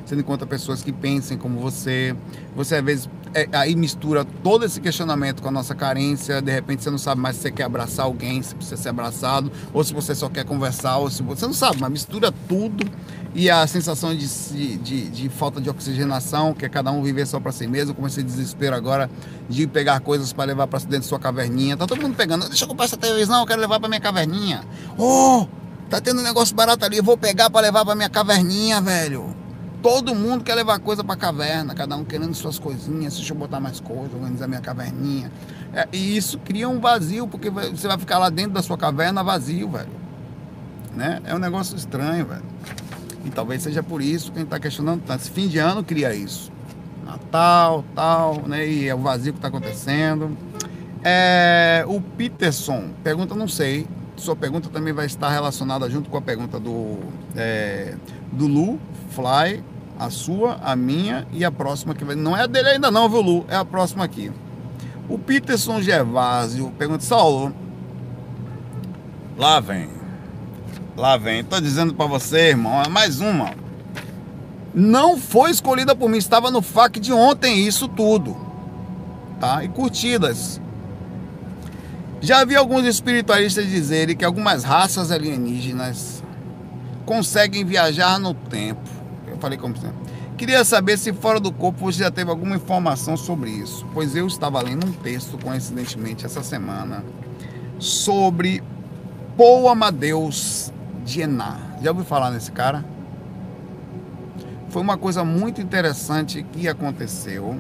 você não encontra pessoas que pensem como você. Você às vezes é, aí mistura todo esse questionamento com a nossa carência. De repente você não sabe mais se você quer abraçar alguém, se precisa ser abraçado, ou se você só quer conversar, ou se você não sabe, mas mistura tudo. E a sensação de, de, de falta de oxigenação, que é cada um viver só para si mesmo, como esse desespero agora de pegar coisas para levar para dentro de sua caverninha. Tá todo mundo pegando, deixa eu comprar essa televisão, eu quero levar para minha caverninha. Oh, tá tendo um negócio barato ali, eu vou pegar para levar para minha caverninha, velho. Todo mundo quer levar coisa para caverna, cada um querendo suas coisinhas, deixa eu botar mais coisa, organizar minha caverninha. É, e isso cria um vazio, porque você vai ficar lá dentro da sua caverna vazio, velho. Né? É um negócio estranho, velho. E talvez seja por isso que a gente está questionando tanto. Esse fim de ano cria isso. Natal, tal, né? E é o vazio que está acontecendo. É, o Peterson pergunta, não sei. Sua pergunta também vai estar relacionada junto com a pergunta do, é, do Lu Fly, a sua, a minha e a próxima que vai. Não é a dele ainda não, viu, Lu? É a próxima aqui. O Peterson Gervásio pergunta, Saulo, lá vem. Lá vem. Tô dizendo para você, irmão, é mais uma. Não foi escolhida por mim, estava no FAQ de ontem isso tudo. Tá? E curtidas. Já vi alguns espiritualistas dizerem que algumas raças alienígenas conseguem viajar no tempo. Falei como sempre. Queria saber se fora do corpo você já teve alguma informação sobre isso, pois eu estava lendo um texto coincidentemente essa semana sobre Paul Amadeus Diená. Já ouviu falar nesse cara? Foi uma coisa muito interessante que aconteceu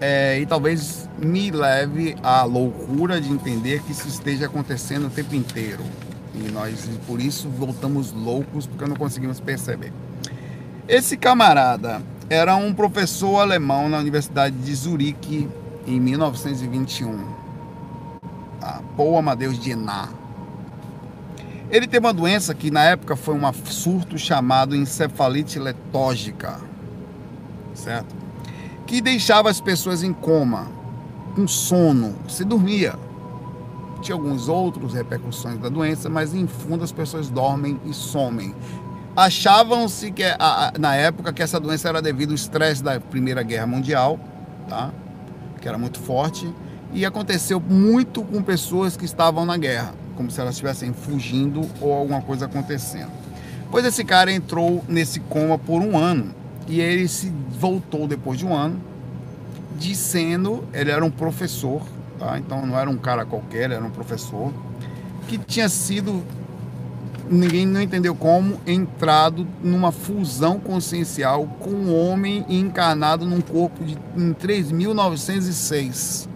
é, e talvez me leve à loucura de entender que isso esteja acontecendo o tempo inteiro. E nós, por isso, voltamos loucos porque não conseguimos perceber. Esse camarada era um professor alemão na Universidade de Zurique em 1921. Tá? Paul Amadeus Diená. Ele teve uma doença que na época foi um surto chamado encefalite letógica, certo? Que deixava as pessoas em coma, com sono, se dormia. Tinha alguns outros repercussões da doença, mas em fundo as pessoas dormem e somem. Achavam-se que na época que essa doença era devido ao estresse da Primeira Guerra Mundial, tá? Que era muito forte e aconteceu muito com pessoas que estavam na guerra, como se elas estivessem fugindo ou alguma coisa acontecendo. Pois esse cara entrou nesse coma por um ano e ele se voltou depois de um ano, dizendo, ele era um professor, tá? Então não era um cara qualquer, era um professor que tinha sido ninguém não entendeu como, entrado numa fusão consciencial com um homem encarnado num corpo de, em 3.906.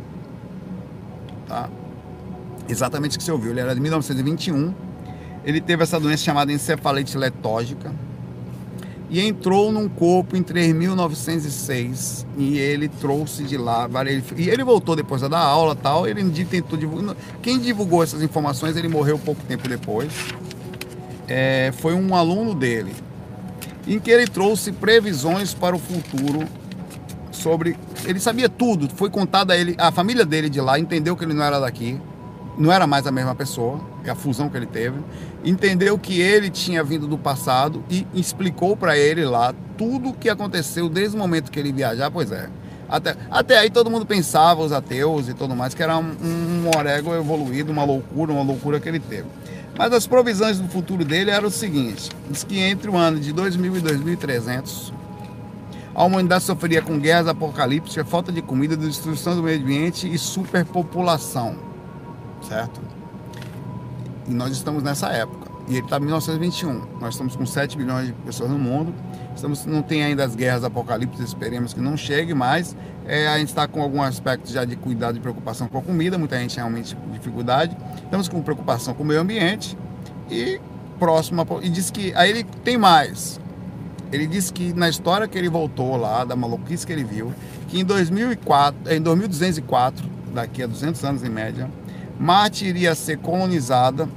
Tá? Exatamente o que você ouviu. Ele era de 1921. Ele teve essa doença chamada encefalite letógica e entrou num corpo em 3.906 e ele trouxe de lá e ele voltou depois a dar aula tal ele tentou divulgar quem divulgou essas informações ele morreu pouco tempo depois é, foi um aluno dele, em que ele trouxe previsões para o futuro sobre. Ele sabia tudo, foi contado a ele, a família dele de lá entendeu que ele não era daqui, não era mais a mesma pessoa, é a fusão que ele teve, entendeu que ele tinha vindo do passado e explicou para ele lá tudo o que aconteceu desde o momento que ele viajar, pois é. Até, até aí todo mundo pensava, os ateus e tudo mais, que era um, um evoluído, uma loucura, uma loucura que ele teve. Mas as provisões do futuro dele eram o seguinte: diz que entre o ano de 2000 e 2300, a humanidade sofreria com guerras apocalípticas, falta de comida, destruição do meio ambiente e superpopulação. Certo? E nós estamos nessa época. E ele está em 1921. Nós estamos com 7 bilhões de pessoas no mundo. Estamos, não tem ainda as guerras apocalípticas, esperemos que não chegue, mas é, a gente está com algum aspecto já de cuidado e preocupação com a comida, muita gente realmente com dificuldade. Estamos com preocupação com o meio ambiente e próximo. E diz que. Aí ele tem mais. Ele disse que na história que ele voltou lá, da maluquice que ele viu, que em 2004, em 2204, daqui a 200 anos em média, Marte iria ser colonizada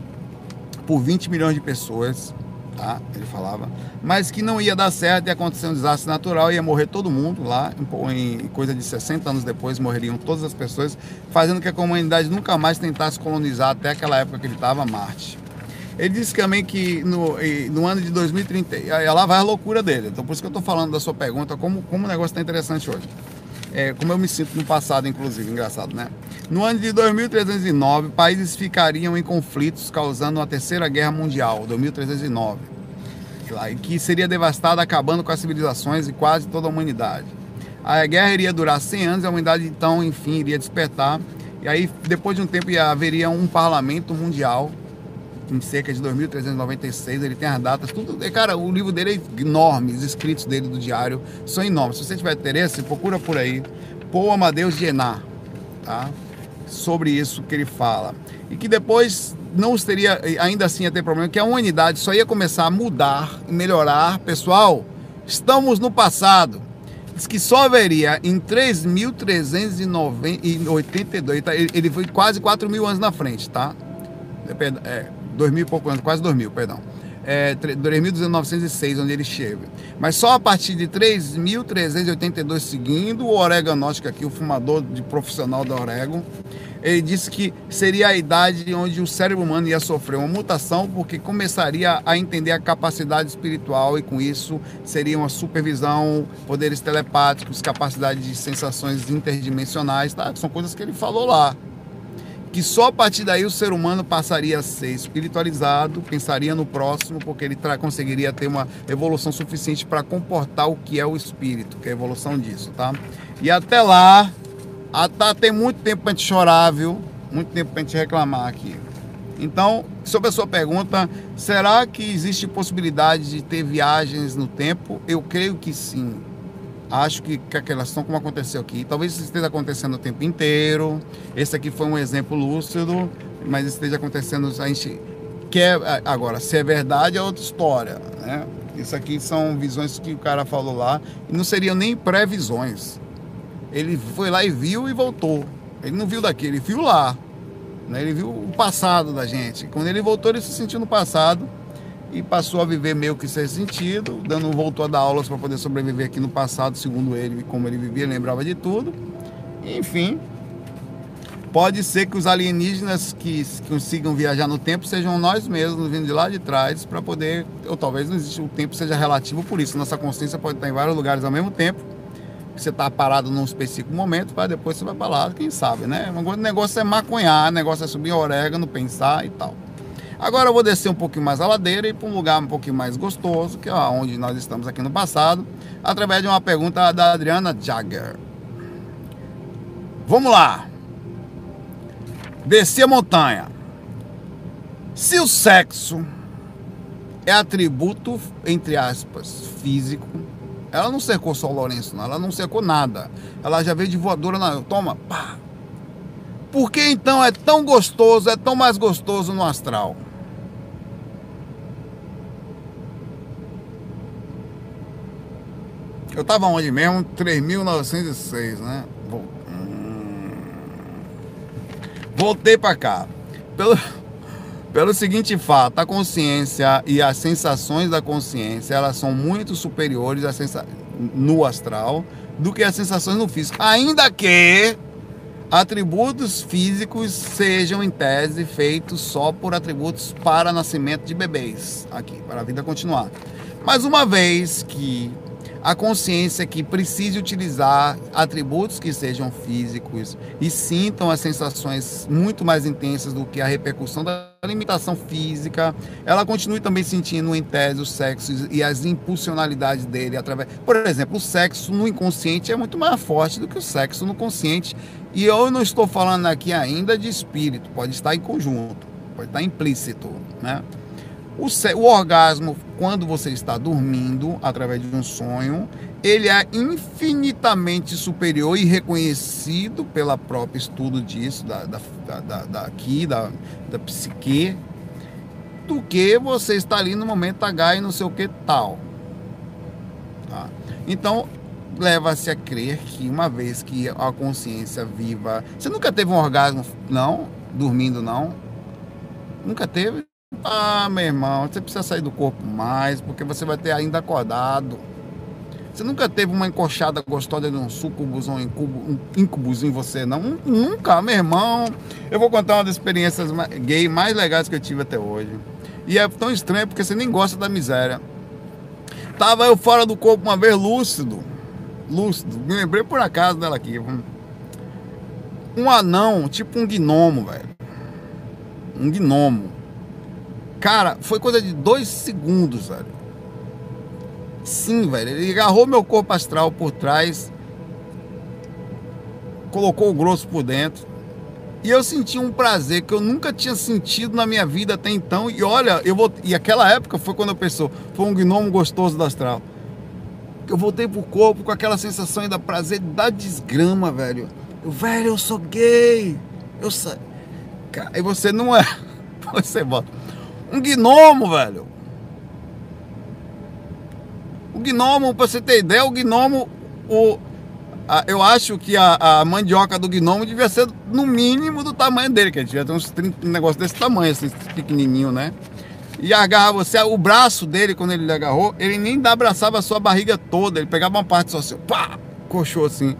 por 20 milhões de pessoas, tá? Ele falava, mas que não ia dar certo, ia acontecer um desastre natural, ia morrer todo mundo lá, em coisa de 60 anos depois morreriam todas as pessoas, fazendo que a comunidade nunca mais tentasse colonizar até aquela época que ele estava Marte. Ele disse também que no, no ano de 2030, lá vai a loucura dele. Então por isso que eu estou falando da sua pergunta, como, como o negócio está interessante hoje. É, como eu me sinto no passado, inclusive, engraçado, né? No ano de 2309, países ficariam em conflitos, causando uma terceira guerra mundial, 2309, que seria devastada, acabando com as civilizações e quase toda a humanidade. A guerra iria durar 100 anos e a humanidade, então, enfim, iria despertar. E aí, depois de um tempo, haveria um parlamento mundial em cerca de 2.396, ele tem as datas, tudo. Cara, o livro dele é enorme, os escritos dele do diário são enormes. Se você tiver interesse, procura por aí. Paul Amadeus de Enar, tá? Sobre isso que ele fala. E que depois não teria, ainda assim ia ter problema, que a humanidade só ia começar a mudar, melhorar. Pessoal, estamos no passado. Diz que só haveria em 3.382, tá? ele foi quase 4 mil anos na frente, tá? É, 2000 e pouco anos, quase 2000, perdão. É, 3.906, onde ele chega. Mas só a partir de 3.382, seguindo o Oregonóstico aqui, o fumador de profissional da Oregon, ele disse que seria a idade onde o cérebro humano ia sofrer uma mutação, porque começaria a entender a capacidade espiritual e com isso seria uma supervisão, poderes telepáticos, capacidade de sensações interdimensionais, tá? São coisas que ele falou lá que só a partir daí o ser humano passaria a ser espiritualizado, pensaria no próximo, porque ele conseguiria ter uma evolução suficiente para comportar o que é o espírito, que é a evolução disso, tá? E até lá, até tem muito tempo para gente chorar, viu? Muito tempo para gente reclamar aqui. Então, sobre a sua pergunta, será que existe possibilidade de ter viagens no tempo? Eu creio que sim acho que, que aquela ação como aconteceu aqui, talvez isso esteja acontecendo o tempo inteiro. Esse aqui foi um exemplo lúcido, mas esteja acontecendo a gente quer agora se é verdade é outra história, né? Isso aqui são visões que o cara falou lá e não seriam nem previsões. Ele foi lá e viu e voltou. Ele não viu daqui, ele viu lá. Né? Ele viu o passado da gente. Quando ele voltou, ele se sentiu no passado e passou a viver meio que sem sentido, dando voltou a dar aulas para poder sobreviver aqui no passado, segundo ele, como ele vivia, lembrava de tudo. Enfim, pode ser que os alienígenas que consigam viajar no tempo sejam nós mesmos vindo de lá de trás para poder, ou talvez não existe, o tempo seja relativo por isso. Nossa consciência pode estar em vários lugares ao mesmo tempo. Você está parado num específico momento, vai depois você vai para lá, quem sabe, né? O negócio é maconhar, o negócio é subir orégano, pensar e tal. Agora eu vou descer um pouquinho mais a ladeira e para um lugar um pouquinho mais gostoso, que é onde nós estamos aqui no passado, através de uma pergunta da Adriana Jagger. Vamos lá. Descer a montanha. Se o sexo é atributo, entre aspas, físico, ela não cercou só o Lourenço, não. Ela não cercou nada. Ela já veio de voadora na. Toma, pá. Por que então é tão gostoso, é tão mais gostoso no astral? Eu tava onde mesmo? 3.906, né? Hum. Voltei para cá. Pelo, pelo seguinte fato, a consciência e as sensações da consciência, elas são muito superiores à sensa... no astral do que as sensações no físico. Ainda que atributos físicos sejam, em tese, feitos só por atributos para nascimento de bebês, aqui, para a vida continuar. Mas uma vez que a consciência que precise utilizar atributos que sejam físicos e sintam as sensações muito mais intensas do que a repercussão da limitação física, ela continue também sentindo em tese o sexo e as impulsionalidades dele através. Por exemplo, o sexo no inconsciente é muito mais forte do que o sexo no consciente. E eu não estou falando aqui ainda de espírito, pode estar em conjunto, pode estar implícito, né? O, o orgasmo, quando você está dormindo, através de um sonho, ele é infinitamente superior e reconhecido pelo próprio estudo disso, da, da, da, da aqui, da, da psique, do que você está ali no momento H e não sei o que tal. Tá? Então, leva-se a crer que uma vez que a consciência viva. Você nunca teve um orgasmo, não? Dormindo, não? Nunca teve? Ah, meu irmão, você precisa sair do corpo mais, porque você vai ter ainda acordado. Você nunca teve uma encoxada gostosa de um sucubus ou um incubus em você, não? Nunca, meu irmão. Eu vou contar uma das experiências gay mais legais que eu tive até hoje. E é tão estranho porque você nem gosta da miséria. Tava eu fora do corpo uma vez lúcido. Lúcido. Me lembrei por acaso dela aqui. Um anão, tipo um gnomo, velho. Um gnomo. Cara, foi coisa de dois segundos, velho Sim, velho. Ele agarrou meu corpo astral por trás, colocou o grosso por dentro. E eu senti um prazer que eu nunca tinha sentido na minha vida até então. E olha, eu vou. E aquela época foi quando eu pensou, foi um gnomo gostoso do astral. Eu voltei pro corpo com aquela sensação ainda prazer da desgrama, velho. Eu, velho, eu sou gay. Eu sou. E você não é. Você bota. Um gnomo, velho. O gnomo, para você ter ideia, o gnomo, o, a, eu acho que a, a, mandioca do gnomo devia ser no mínimo do tamanho dele, que ele devia ter uns 30, um negócio desse tamanho, assim, pequenininho, né? E agarra você, o braço dele, quando ele agarrou, ele nem abraçava a sua barriga toda, ele pegava uma parte só assim, pá, coxou assim.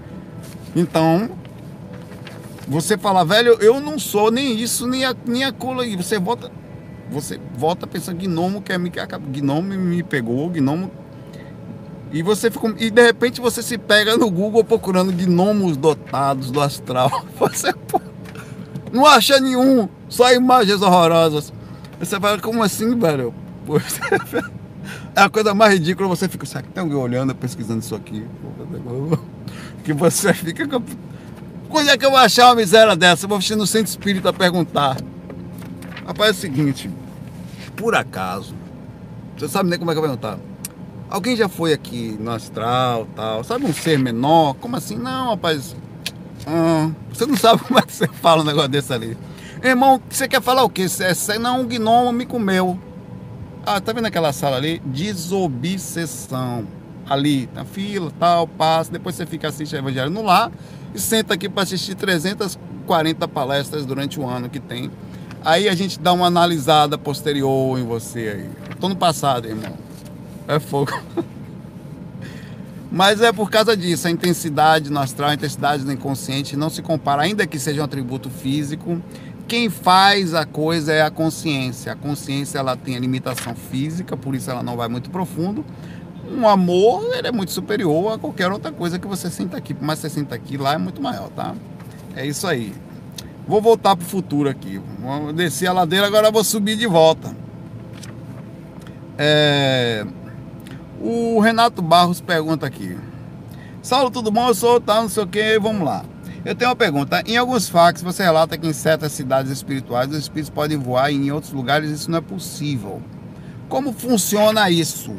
Então, você fala, velho, eu não sou nem isso, nem a, nem a cola aí. Você volta, você volta pensando, gnomo quer me, gnomo me pegou, gnomo e você e de repente você se pega no Google procurando gnomos dotados do astral. Você pô, não acha nenhum, só imagens horrorosas. Você fala, como assim, velho? Pô, é a coisa mais ridícula, você fica, será que tem alguém olhando, pesquisando isso aqui? Que você fica. Quando é que eu vou achar uma miséria dessa? Eu vou no centro espírita perguntar. Rapaz, é o seguinte, por acaso, você sabe nem como é que eu vou perguntar? Alguém já foi aqui no astral tal? Sabe um ser menor? Como assim? Não, rapaz. Hum, você não sabe como é que você fala um negócio desse ali. Irmão, você quer falar o quê? Você não, um gnomo me comeu. Ah, tá vendo aquela sala ali? Desobsessão. Ali, na fila, tal, passa. Depois você fica assistindo Evangelho no lar e senta aqui para assistir 340 palestras durante o ano que tem. Aí a gente dá uma analisada posterior em você aí. Tô no passado, irmão. É fogo. Mas é por causa disso, a intensidade no astral, a intensidade no inconsciente não se compara, ainda que seja um atributo físico. Quem faz a coisa é a consciência. A consciência ela tem a limitação física, por isso ela não vai muito profundo. Um amor ele é muito superior a qualquer outra coisa que você sinta aqui. Por mais que você sinta aqui, lá é muito maior, tá? É isso aí. Vou voltar para o futuro aqui. Vou descer a ladeira, agora vou subir de volta. É... O Renato Barros pergunta aqui. Saulo, tudo bom? Eu sou tal, não sei o que, vamos lá. Eu tenho uma pergunta. Em alguns fax você relata que em certas cidades espirituais os espíritos podem voar e em outros lugares isso não é possível. Como funciona isso?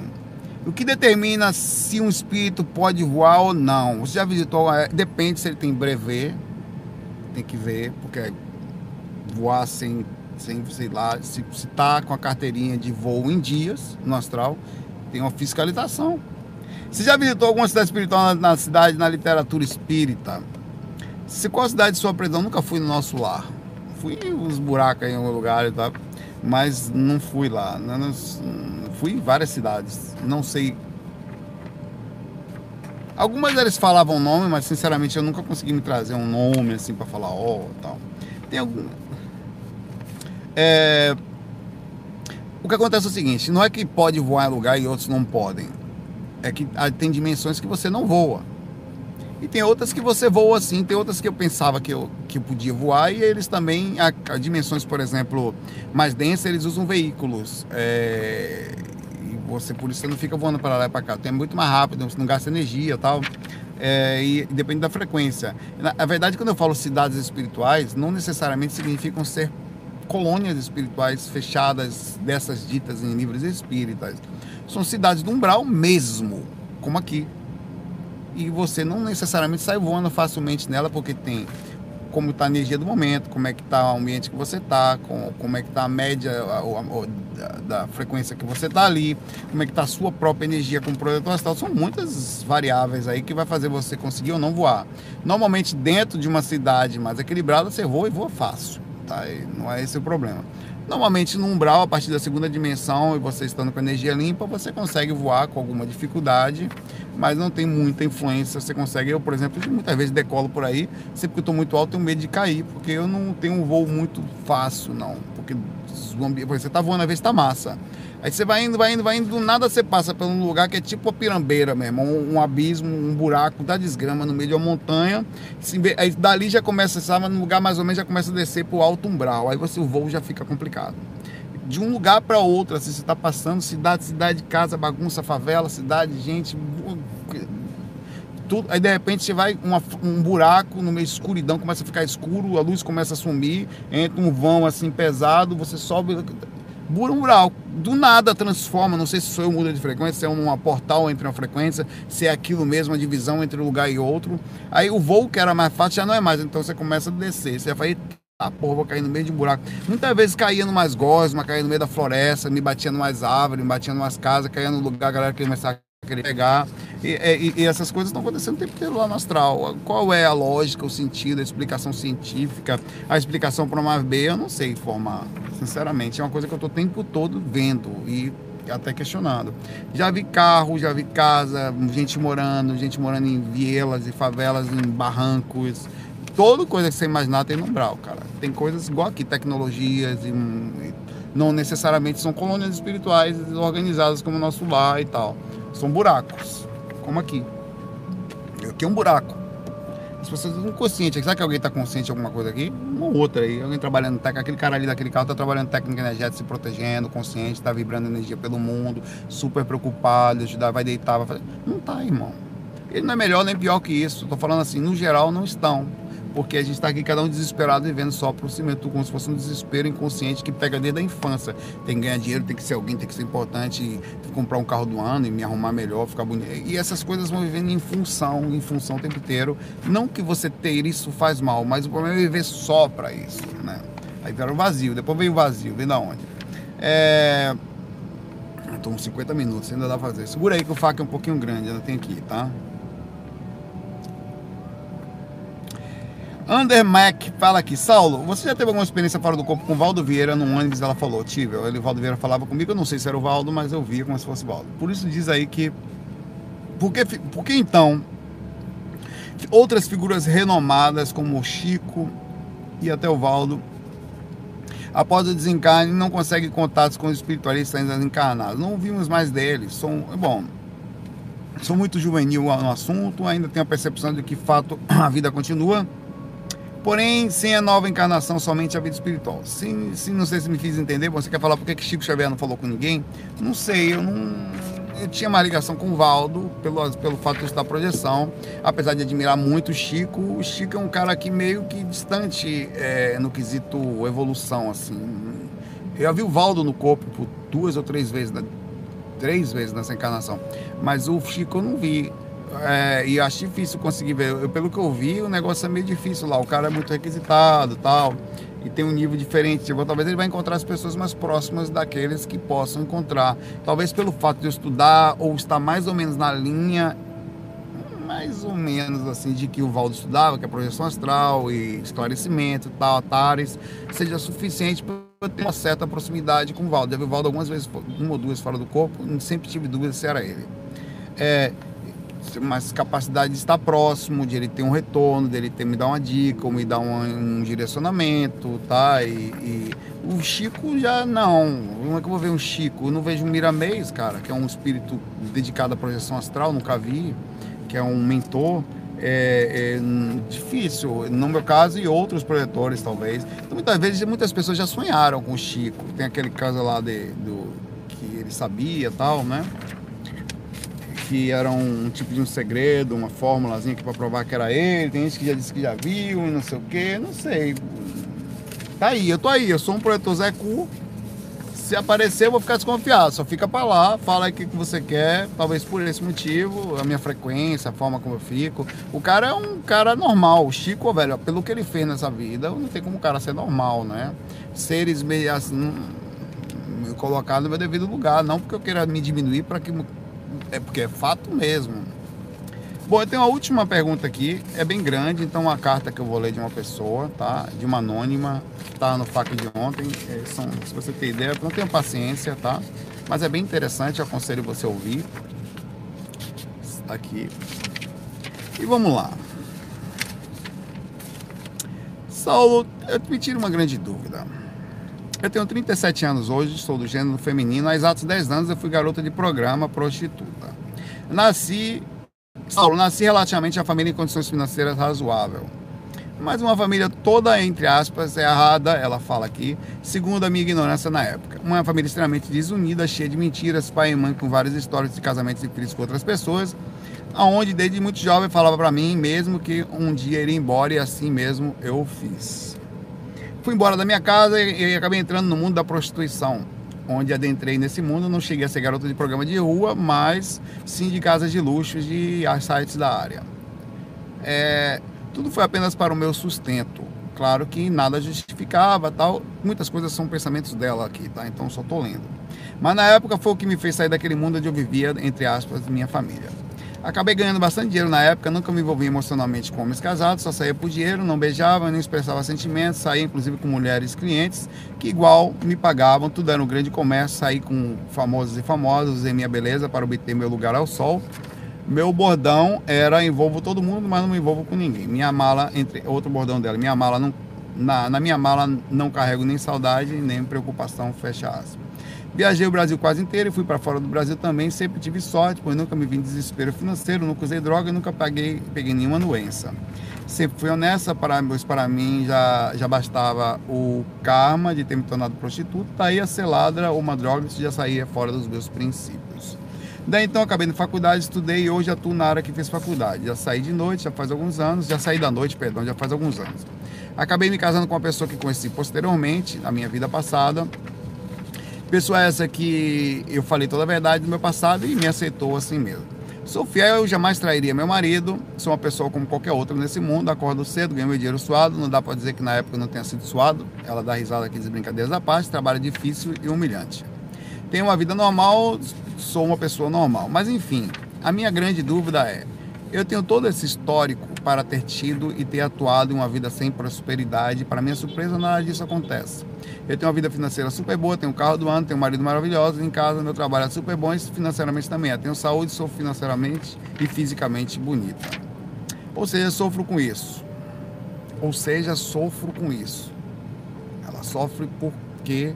O que determina se um espírito pode voar ou não? Você já visitou? Depende se ele tem brevet. Tem que ver, porque voar sem, sem sei lá, se está com a carteirinha de voo em dias no astral, tem uma fiscalização. Você já visitou alguma cidade espiritual na, na cidade, na literatura espírita? Se qual cidade de sua prisão? Nunca fui no nosso lar. Fui uns buracos em algum lugar, tá? mas não fui lá. Não, não, fui em várias cidades. Não sei. Algumas deles falavam nome, mas sinceramente eu nunca consegui me trazer um nome assim para falar ó oh, tal. Tem algum. É, o que acontece é o seguinte: não é que pode voar em lugar e outros não podem. É que tem dimensões que você não voa. E tem outras que você voa assim, tem outras que eu pensava que eu, que eu podia voar e eles também, a, a dimensões, por exemplo, mais densas, eles usam veículos. É, você, por isso, você não fica voando para lá e para cá. Tem muito mais rápido, você não gasta energia tal. É, e depende da frequência. Na, na verdade, quando eu falo cidades espirituais, não necessariamente significam ser colônias espirituais fechadas dessas ditas em livros espíritas. São cidades do umbral mesmo, como aqui. E você não necessariamente sai voando facilmente nela, porque tem como está a energia do momento, como é que está o ambiente que você está, com, como é que está a média a, a, a, da, frequência que você está ali, como é que está a sua própria energia com o projetor astral. São muitas variáveis aí que vai fazer você conseguir ou não voar. Normalmente dentro de uma cidade mais equilibrada, você voa e voa fácil. Tá? E não é esse o problema. Normalmente no umbral, a partir da segunda dimensão e você estando com energia limpa, você consegue voar com alguma dificuldade, mas não tem muita influência. Você consegue, eu por exemplo, muitas vezes decolo por aí, sempre que eu estou muito alto, tenho medo de cair, porque eu não tenho um voo muito fácil, não. Porque você está voando, às vezes está massa. Aí você vai indo, vai indo, vai indo, do nada você passa por um lugar que é tipo a pirambeira mesmo, um, um abismo, um buraco da desgrama no meio de uma montanha. Aí dali já começa, sabe, no lugar mais ou menos já começa a descer para o alto umbral. Aí você o voo já fica complicado. De um lugar para outro, assim, você está passando cidade, cidade, casa, bagunça, favela, cidade, gente, tudo. Aí de repente você vai uma, um buraco no meio escuridão, começa a ficar escuro, a luz começa a sumir, entra um vão assim pesado, você sobe mural. Do nada transforma, não sei se sou eu muda de frequência, se é uma portal entre uma frequência, se é aquilo mesmo, a divisão entre um lugar e outro. Aí o voo que era mais fácil já não é mais, então você começa a descer. Você vai ah, porra, vou cair no meio de um buraco. Muitas vezes caía no mais gosma, caía no meio da floresta, me batia no mais árvore, me batia no mais casa, caía no lugar, a galera queria começar a querer pegar. E, e, e, essas coisas estão acontecendo o tempo inteiro lá no astral. Qual é a lógica, o sentido, a explicação científica, a explicação para uma B, eu não sei informar. Sinceramente, é uma coisa que eu estou o tempo todo vendo e até questionando. Já vi carro, já vi casa, gente morando, gente morando em vielas e favelas, em barrancos. Toda coisa que você imaginar tem no umbral, cara. Tem coisas igual aqui, tecnologias e não necessariamente são colônias espirituais organizadas como o nosso lar e tal. São buracos como aqui. Aqui é um buraco. As pessoas estão conscientes. Sabe que alguém está consciente de alguma coisa aqui? Uma ou outra aí. Alguém trabalhando técnica. Aquele cara ali daquele carro está trabalhando técnica energética, se protegendo, consciente, está vibrando energia pelo mundo, super preocupado, ajudar, vai deitar, vai fazer. Não está, irmão. Ele não é melhor nem pior que isso. Estou falando assim, no geral, não estão porque a gente está aqui cada um desesperado vivendo só por cimento, como se fosse um desespero inconsciente que pega desde a infância. Tem que ganhar dinheiro, tem que ser alguém, tem que ser importante, comprar um carro do ano e me arrumar melhor, ficar bonito. E essas coisas vão vivendo em função, em função o tempo inteiro. Não que você ter isso faz mal, mas o problema é viver só para isso, né? Aí vira o vazio, depois vem o vazio, vem da onde? É... Estou uns 50 minutos, ainda dá pra fazer. Segura aí que o faca é um pouquinho grande, ainda tem aqui, tá? Ander Mac fala aqui, Saulo, você já teve alguma experiência fora do corpo com o Valdo Vieira no ônibus? Ela falou, tive. O Valdo Vieira falava comigo, eu não sei se era o Valdo, mas eu via como se fosse o Valdo. Por isso diz aí que. Por que, por que então outras figuras renomadas como o Chico e até o Valdo, após o desencarne, não conseguem contatos com os espiritualistas ainda encarnados? Não ouvimos mais deles. São, bom, sou muito juvenil no assunto, ainda tenho a percepção de que fato a vida continua Porém, sem a nova encarnação, somente a vida espiritual. Se, se não sei se me fiz entender, você quer falar por que Chico Xavier não falou com ninguém? Não sei, eu não. Eu tinha uma ligação com o Valdo, pelo, pelo fato de estar projeção. Apesar de admirar muito o Chico, o Chico é um cara que meio que distante é, no quesito evolução, assim. Eu já vi o Valdo no corpo por duas ou três vezes, três vezes nessa encarnação. Mas o Chico eu não vi. É, e acho difícil conseguir ver. Eu, pelo que eu vi, o negócio é meio difícil lá. O cara é muito requisitado tal. E tem um nível diferente. Tipo, talvez ele vai encontrar as pessoas mais próximas daqueles que possam encontrar. Talvez pelo fato de eu estudar ou estar mais ou menos na linha, mais ou menos assim, de que o Valdo estudava, que é projeção astral e esclarecimento tal, Atares, seja suficiente para ter uma certa proximidade com o Valdo. Já vi o Valdo algumas vezes, uma ou duas fora do corpo, sempre tive dúvidas se era ele. É, mais capacidade de estar próximo, de ele ter um retorno, dele ter me dar uma dica, ou me dar um, um direcionamento, tá? E, e, o Chico já não. Como é que eu vou ver um Chico? Eu não vejo um Miramês, cara, que é um espírito dedicado à projeção astral, nunca vi, que é um mentor. É, é, difícil, no meu caso e outros projetores talvez. Então, muitas vezes muitas pessoas já sonharam com o Chico. Tem aquele caso lá de, do que ele sabia tal, né? Que era um tipo de um segredo, uma fórmulazinha para provar que era ele. Tem gente que já disse que já viu e não sei o que, não sei. Tá aí, eu tô aí, eu sou um projetor Zé Cu. Se aparecer, eu vou ficar desconfiado. Só fica para lá, fala o que você quer, talvez por esse motivo, a minha frequência, a forma como eu fico. O cara é um cara normal. O Chico, velho, pelo que ele fez nessa vida, não tem como o cara ser normal, né? Seres meio assim, colocar no meu devido lugar, não porque eu queira me diminuir para que é porque é fato mesmo. Bom, eu tenho uma última pergunta aqui, é bem grande, então uma carta que eu vou ler de uma pessoa, tá? De uma anônima, tá no FAQ de ontem. É, são, se você tem ideia, não tenho paciência, tá? Mas é bem interessante, aconselho você a ouvir. Aqui. E vamos lá. Saulo, eu me tiro uma grande dúvida. Eu tenho 37 anos hoje, sou do gênero feminino. Há exatos 10 anos eu fui garota de programa prostituta. Nasci Saulo, nasci relativamente a família em condições financeiras razoável. Mas uma família toda, entre aspas, errada, ela fala aqui, segundo a minha ignorância na época. Uma família extremamente desunida, cheia de mentiras, pai e mãe com várias histórias de casamentos e filhos com outras pessoas, aonde desde muito jovem falava para mim mesmo que um dia iria embora e assim mesmo eu fiz. Fui embora da minha casa e, e acabei entrando no mundo da prostituição onde adentrei nesse mundo. Não cheguei a ser garota de programa de rua, mas sim de casas de luxo de sites da área. É, tudo foi apenas para o meu sustento. Claro que nada justificava, tal. Muitas coisas são pensamentos dela aqui, tá? Então só tô lendo. Mas na época foi o que me fez sair daquele mundo onde eu vivia, entre aspas, minha família. Acabei ganhando bastante dinheiro na época, nunca me envolvi emocionalmente com homens casados, só saía por dinheiro, não beijava, nem expressava sentimentos, saía inclusive com mulheres clientes que igual me pagavam, tudo era um grande comércio, saí com famosos e famosos, em minha beleza para obter meu lugar ao sol. Meu bordão era envolvo todo mundo, mas não me envolvo com ninguém. Minha mala, entre outro bordão dela, minha mala não na, na minha mala não carrego nem saudade, nem preocupação, fecha aspas. Viajei o Brasil quase inteiro e fui para fora do Brasil também. Sempre tive sorte, pois nunca me vi em desespero financeiro, nunca usei droga e nunca paguei, peguei nenhuma doença. Sempre fui honesta, para, pois para mim já, já bastava o karma de ter me tornado prostituta. Daí a celadra ou uma droga, isso já saía fora dos meus princípios. Daí então acabei na faculdade, estudei e hoje atuo na área que fez faculdade. Já saí de noite, já faz alguns anos, já saí da noite, perdão, já faz alguns anos. Acabei me casando com uma pessoa que conheci posteriormente, na minha vida passada. Pessoa essa que eu falei toda a verdade do meu passado e me aceitou assim mesmo. Sou fiel, eu jamais trairia meu marido. Sou uma pessoa como qualquer outra nesse mundo. Acordo cedo, ganho meu dinheiro suado. Não dá para dizer que na época não tenha sido suado. Ela dá risada aqui de brincadeiras à parte. Trabalho difícil e humilhante. Tenho uma vida normal, sou uma pessoa normal. Mas enfim, a minha grande dúvida é: eu tenho todo esse histórico para ter tido e ter atuado em uma vida sem prosperidade. Para minha surpresa, nada disso acontece. Eu tenho uma vida financeira super boa, tenho um carro do ano, tenho um marido maravilhoso, em casa meu trabalho é super bom e financeiramente também. Eu tenho saúde, sou financeiramente e fisicamente bonita. Ou seja, sofro com isso. Ou seja, sofro com isso. Ela sofre porque,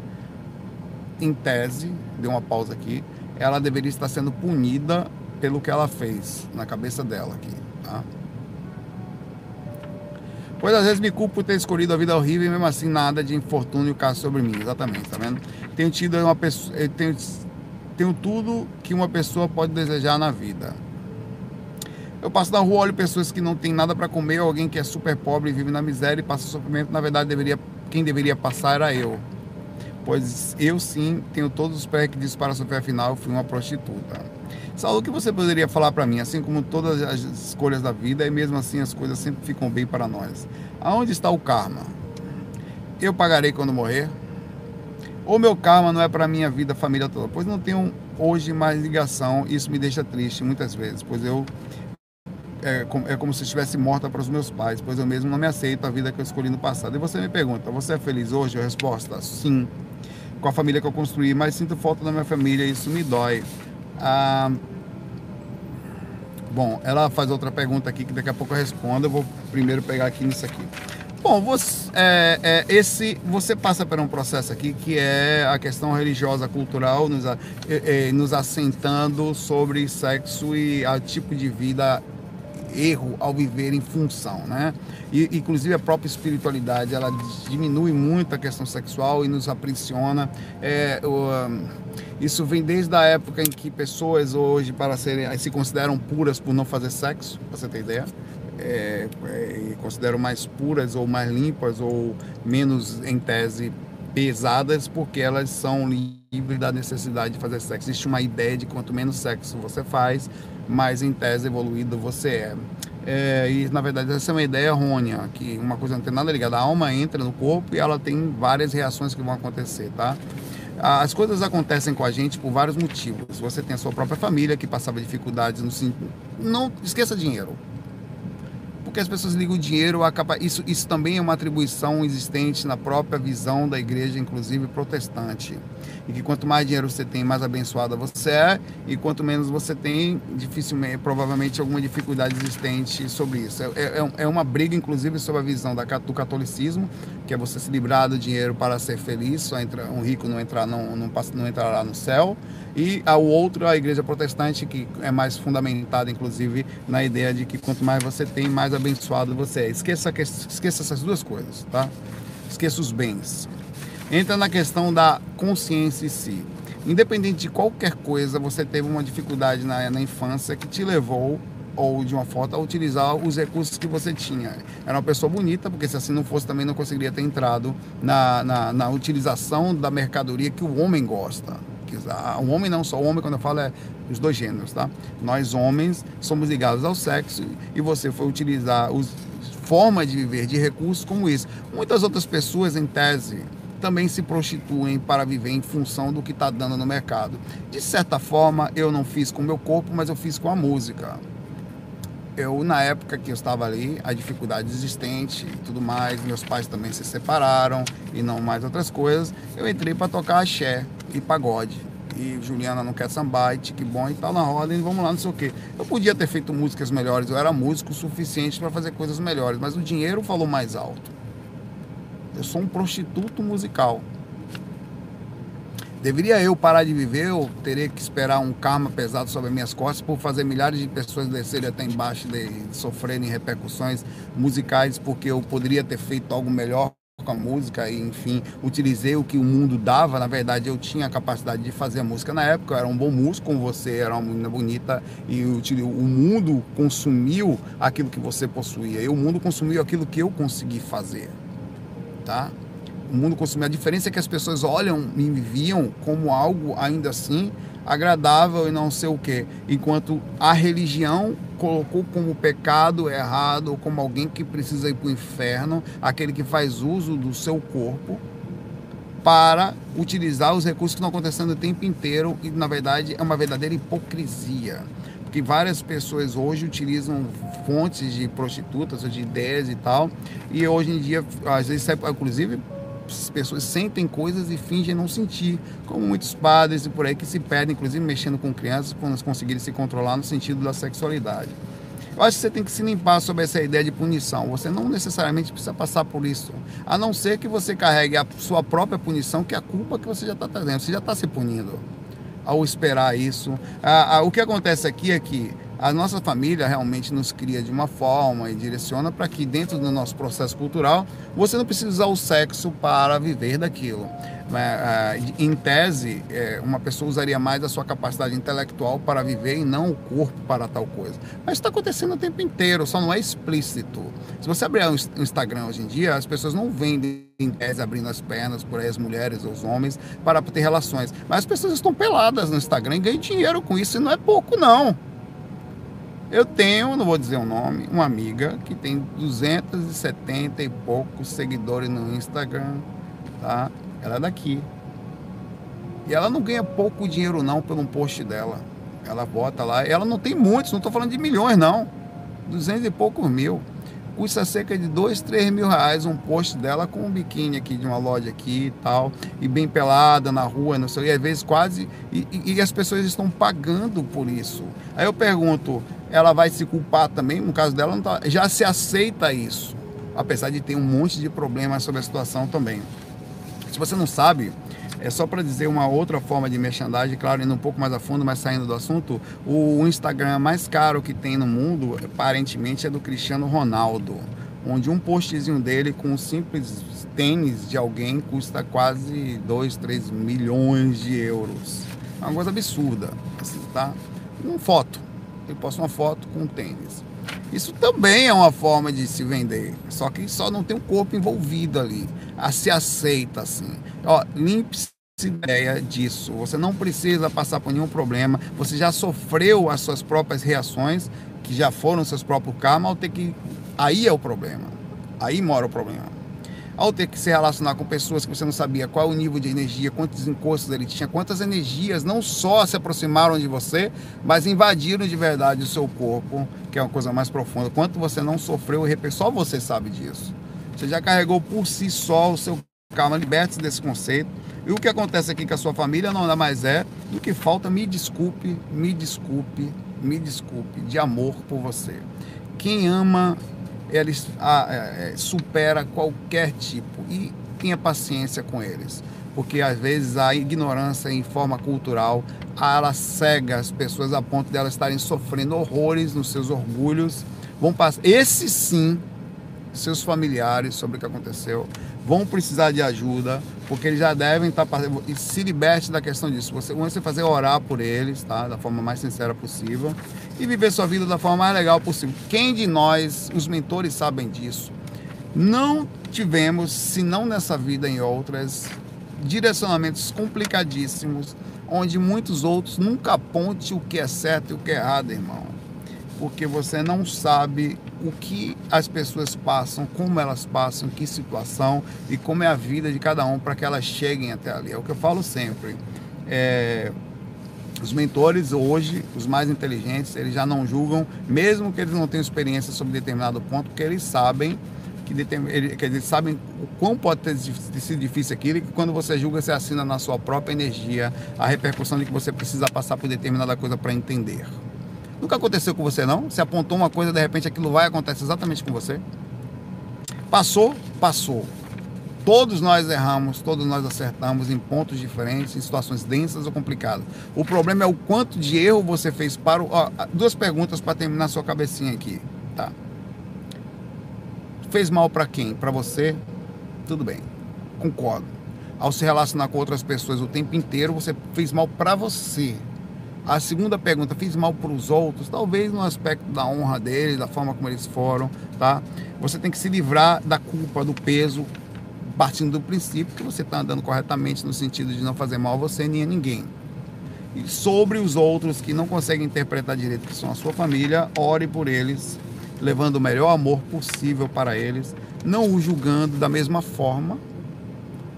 em tese, deu uma pausa aqui, ela deveria estar sendo punida pelo que ela fez na cabeça dela aqui, tá? Pois às vezes me culpo por ter escolhido a vida horrível e mesmo assim nada de infortúnio cai sobre mim. Exatamente, tá vendo? Tenho tido uma pessoa. Tenho, tenho tudo que uma pessoa pode desejar na vida. Eu passo na rua, olho pessoas que não têm nada para comer, alguém que é super pobre e vive na miséria e passa sofrimento. Na verdade, deveria, quem deveria passar era eu. Pois eu sim tenho todos os pré-requisitos para sofrer, afinal, eu fui uma prostituta. Saulo, o que você poderia falar para mim, assim como todas as escolhas da vida, e mesmo assim as coisas sempre ficam bem para nós? Aonde está o karma? Eu pagarei quando morrer? Ou meu karma não é para minha vida, família toda? Pois não tenho hoje mais ligação, isso me deixa triste muitas vezes, pois eu é como, é como se estivesse morta para os meus pais, pois eu mesmo não me aceito a vida que eu escolhi no passado. E você me pergunta, você é feliz hoje? A resposta, sim. Com a família que eu construí, mas sinto falta da minha família isso me dói. Ah, bom, ela faz outra pergunta aqui que daqui a pouco eu respondo. Eu vou primeiro pegar aqui nisso aqui. Bom, você, é, é, esse, você passa por um processo aqui que é a questão religiosa, cultural, nos, é, nos assentando sobre sexo e o tipo de vida erro ao viver em função, né? E, inclusive a própria espiritualidade, ela diminui muito a questão sexual e nos aprisiona. É, o, isso vem desde a época em que pessoas hoje para serem se consideram puras por não fazer sexo, para você ter ideia. É, é, consideram mais puras ou mais limpas ou menos em tese pesadas porque elas são livres da necessidade de fazer sexo. Existe uma ideia de quanto menos sexo você faz, mais em tese evoluído você é. é. e na verdade essa é uma ideia errônea, que uma coisa não tem nada ligada. A alma entra no corpo e ela tem várias reações que vão acontecer, tá? As coisas acontecem com a gente por vários motivos. Você tem a sua própria família que passava dificuldades no não esqueça dinheiro porque as pessoas ligam o dinheiro, isso, isso também é uma atribuição existente na própria visão da igreja, inclusive protestante. E que quanto mais dinheiro você tem, mais abençoada você é, e quanto menos você tem, dificilmente, provavelmente alguma dificuldade existente sobre isso. É, é, é uma briga, inclusive, sobre a visão da, do catolicismo, que é você se livrar do dinheiro para ser feliz, só entra, um rico não, entrar, não, não, não entrará no céu e ao outro a igreja protestante que é mais fundamentada inclusive na ideia de que quanto mais você tem mais abençoado você é. Esqueça esqueça essas duas coisas tá? Esqueça os bens. Entra na questão da consciência em si. Independente de qualquer coisa você teve uma dificuldade na, na infância que te levou ou de uma foto a utilizar os recursos que você tinha. Era uma pessoa bonita, porque se assim não fosse também não conseguiria ter entrado na, na, na utilização da mercadoria que o homem gosta o homem não só o homem, quando eu falo é os dois gêneros, tá? Nós homens somos ligados ao sexo e você foi utilizar os forma de viver, de recursos como isso. Muitas outras pessoas, em tese, também se prostituem para viver em função do que está dando no mercado. De certa forma, eu não fiz com o meu corpo, mas eu fiz com a música. Eu, na época que eu estava ali, a dificuldade existente e tudo mais, meus pais também se separaram e não mais outras coisas, eu entrei para tocar axé e pagode. E Juliana não quer sambar, e que bom e tal na roda, e vamos lá, não sei o quê. Eu podia ter feito músicas melhores, eu era músico suficiente para fazer coisas melhores, mas o dinheiro falou mais alto. Eu sou um prostituto musical. Deveria eu parar de viver ou teria que esperar um karma pesado sobre minhas costas por fazer milhares de pessoas descerem até embaixo e sofrerem repercussões musicais porque eu poderia ter feito algo melhor com a música e enfim utilizei o que o mundo dava. Na verdade eu tinha a capacidade de fazer música na época eu era um bom músico como você era uma menina bonita e o mundo consumiu aquilo que você possuía e o mundo consumiu aquilo que eu consegui fazer tá o mundo consumiu a diferença é que as pessoas olham e me viam como algo ainda assim agradável e não sei o que enquanto a religião colocou como pecado errado, ou como alguém que precisa ir para o inferno, aquele que faz uso do seu corpo para utilizar os recursos que estão acontecendo o tempo inteiro e, na verdade, é uma verdadeira hipocrisia. Porque várias pessoas hoje utilizam fontes de prostitutas de ideias e tal, e hoje em dia, às vezes, inclusive, as pessoas sentem coisas e fingem não sentir, como muitos padres e por aí que se perdem, inclusive mexendo com crianças, para elas conseguirem se controlar no sentido da sexualidade. Eu acho que você tem que se limpar sobre essa ideia de punição. Você não necessariamente precisa passar por isso, a não ser que você carregue a sua própria punição, que é a culpa que você já está trazendo. Você já está se punindo ao esperar isso. Ah, ah, o que acontece aqui é que a nossa família realmente nos cria de uma forma e direciona para que dentro do nosso processo cultural você não precise usar o sexo para viver daquilo. É, em tese, é, uma pessoa usaria mais a sua capacidade intelectual para viver e não o corpo para tal coisa. Mas está acontecendo o tempo inteiro, só não é explícito. Se você abrir o Instagram hoje em dia, as pessoas não vendem em tese abrindo as pernas por aí as mulheres ou os homens para ter relações. Mas as pessoas estão peladas no Instagram e ganham dinheiro com isso e não é pouco não. Eu tenho, não vou dizer o nome, uma amiga que tem 270 e poucos seguidores no Instagram, tá? Ela é daqui. E ela não ganha pouco dinheiro não pelo post dela. Ela bota lá, ela não tem muitos, não estou falando de milhões não. 200 e poucos mil. Custa cerca de 2, 3 mil reais um post dela com um biquíni aqui de uma loja aqui e tal. E bem pelada na rua, não sei. E às vezes quase. E, e, e as pessoas estão pagando por isso. Aí eu pergunto, ela vai se culpar também, no caso dela, tá, já se aceita isso, apesar de ter um monte de problemas sobre a situação também. Se você não sabe, é só para dizer uma outra forma de merchandising, claro, indo um pouco mais a fundo, mas saindo do assunto, o Instagram mais caro que tem no mundo, aparentemente, é do Cristiano Ronaldo, onde um postzinho dele com um simples tênis de alguém custa quase 2, 3 milhões de euros. É uma coisa absurda, assim, tá? Uma foto ele posta uma foto com um tênis. Isso também é uma forma de se vender, só que só não tem um corpo envolvido ali, a se aceita assim. Ó, limpe-se ideia disso. Você não precisa passar por nenhum problema. Você já sofreu as suas próprias reações, que já foram seus próprios karma, ao ter que. Aí é o problema. Aí mora o problema ao ter que se relacionar com pessoas que você não sabia qual é o nível de energia, quantos encostos ele tinha, quantas energias não só se aproximaram de você, mas invadiram de verdade o seu corpo, que é uma coisa mais profunda. Quanto você não sofreu só você sabe disso. Você já carregou por si só o seu karma, liberte-se desse conceito. E o que acontece aqui com a sua família não nada mais é do que falta, me desculpe, me desculpe, me desculpe, de amor por você. Quem ama eles é, é, supera qualquer tipo e tenha paciência com eles, porque às vezes a ignorância em forma cultural ela cega as pessoas a ponto de elas estarem sofrendo horrores nos seus orgulhos. Vão passar, esse sim, seus familiares sobre o que aconteceu vão precisar de ajuda, porque eles já devem estar passando. E se liberte da questão disso. Você, você fazer orar por eles, tá? Da forma mais sincera possível. E viver sua vida da forma mais legal possível. Quem de nós, os mentores, sabem disso? Não tivemos, se não nessa vida, em outras, direcionamentos complicadíssimos, onde muitos outros nunca aponte o que é certo e o que é errado, irmão porque você não sabe o que as pessoas passam, como elas passam, que situação e como é a vida de cada um para que elas cheguem até ali. É o que eu falo sempre. É, os mentores hoje, os mais inteligentes, eles já não julgam, mesmo que eles não tenham experiência sobre determinado ponto, porque eles sabem que, que eles sabem o quão pode ter sido difícil aquilo e que quando você julga, você assina na sua própria energia a repercussão de que você precisa passar por determinada coisa para entender. Nunca aconteceu com você, não? Você apontou uma coisa, de repente aquilo vai acontecer exatamente com você? Passou, passou. Todos nós erramos, todos nós acertamos em pontos diferentes, em situações densas ou complicadas. O problema é o quanto de erro você fez para o. Ó, duas perguntas para terminar sua cabecinha aqui, tá? Fez mal para quem? Para você? Tudo bem, concordo. Ao se relacionar com outras pessoas o tempo inteiro, você fez mal para você. A segunda pergunta, fiz mal para os outros? Talvez no aspecto da honra deles, da forma como eles foram, tá? Você tem que se livrar da culpa, do peso, partindo do princípio que você está andando corretamente no sentido de não fazer mal a você nem a ninguém. E sobre os outros que não conseguem interpretar direito, que são a sua família, ore por eles, levando o melhor amor possível para eles, não o julgando da mesma forma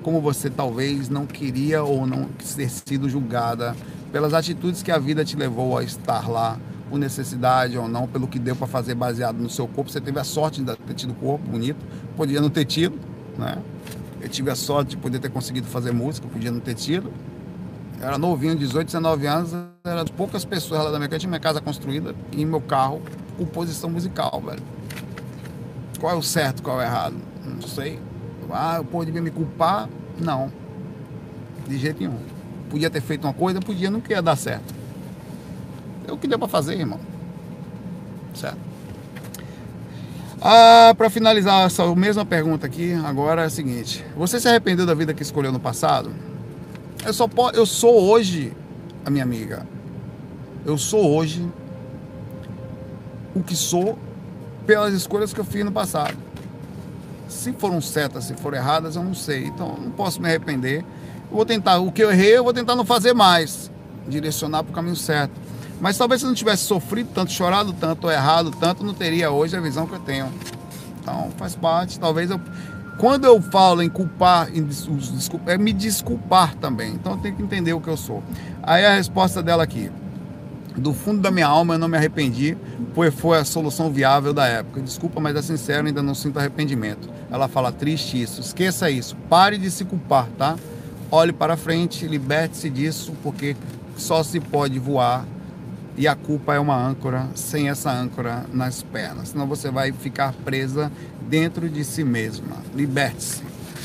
como você talvez não queria ou não ter sido julgada pelas atitudes que a vida te levou a estar lá, por necessidade ou não, pelo que deu para fazer baseado no seu corpo. Você teve a sorte de ter tido corpo bonito, podia não ter tido, né? Eu tive a sorte de poder ter conseguido fazer música, podia não ter tido. Eu era novinho, 18, 19 anos, era de poucas pessoas lá da minha casa, tinha minha casa construída e meu carro, composição musical, velho. Qual é o certo, qual é o errado? Não sei. Ah, povo devia me culpar? Não. De jeito nenhum. Podia ter feito uma coisa, podia, não queria dar certo. É o que deu para fazer, irmão. Certo? Ah, para finalizar essa mesma pergunta aqui, agora é a seguinte: Você se arrependeu da vida que escolheu no passado? Eu só posso, eu sou hoje, a minha amiga. Eu sou hoje o que sou pelas escolhas que eu fiz no passado. Se foram certas, se foram erradas, eu não sei. Então, não posso me arrepender eu vou tentar, o que eu errei, eu vou tentar não fazer mais, direcionar para o caminho certo. Mas talvez se eu não tivesse sofrido tanto, chorado tanto, errado tanto, não teria hoje a visão que eu tenho. Então faz parte. Talvez eu. Quando eu falo em culpar, em desculpa, é me desculpar também. Então eu tenho que entender o que eu sou. Aí a resposta dela aqui. Do fundo da minha alma eu não me arrependi, pois foi a solução viável da época. Desculpa, mas é sincero, ainda não sinto arrependimento. Ela fala triste isso. Esqueça isso. Pare de se culpar, tá? olhe para frente, liberte-se disso, porque só se pode voar e a culpa é uma âncora sem essa âncora nas pernas, senão você vai ficar presa dentro de si mesma. Liberte-se,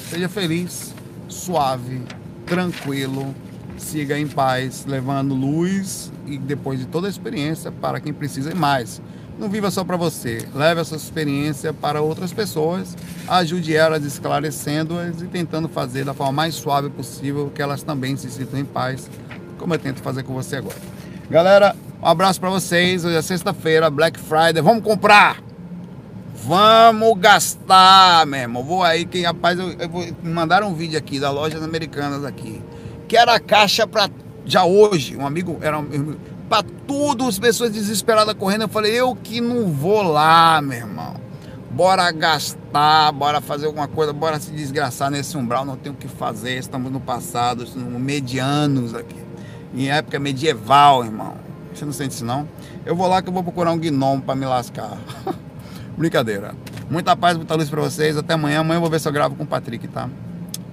seja feliz, suave, tranquilo, siga em paz, levando luz e depois de toda a experiência para quem precisa mais. Não viva só para você, leve essa experiência para outras pessoas, ajude elas esclarecendo-as e tentando fazer da forma mais suave possível que elas também se sintam em paz, como eu tento fazer com você agora. Galera, um abraço para vocês. Hoje é sexta-feira, Black Friday. Vamos comprar! Vamos gastar, meu irmão. Vou aí, que rapaz, eu, eu vou me mandar um vídeo aqui das lojas americanas aqui. Que era a caixa para já hoje, um amigo era para tudo, as pessoas desesperadas correndo. Eu falei, eu que não vou lá, meu irmão. Bora gastar, bora fazer alguma coisa, bora se desgraçar nesse umbral, não tem o que fazer, estamos no passado, estamos medianos aqui. Em época medieval, irmão. Você não sente isso não? Eu vou lá que eu vou procurar um gnomo para me lascar. Brincadeira. Muita paz, muita luz para vocês. Até amanhã. Amanhã eu vou ver se eu gravo com o Patrick, tá?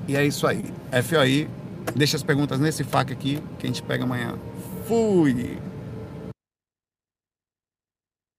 E é isso aí. FOI. Deixa as perguntas nesse fac aqui que a gente pega amanhã. Fui!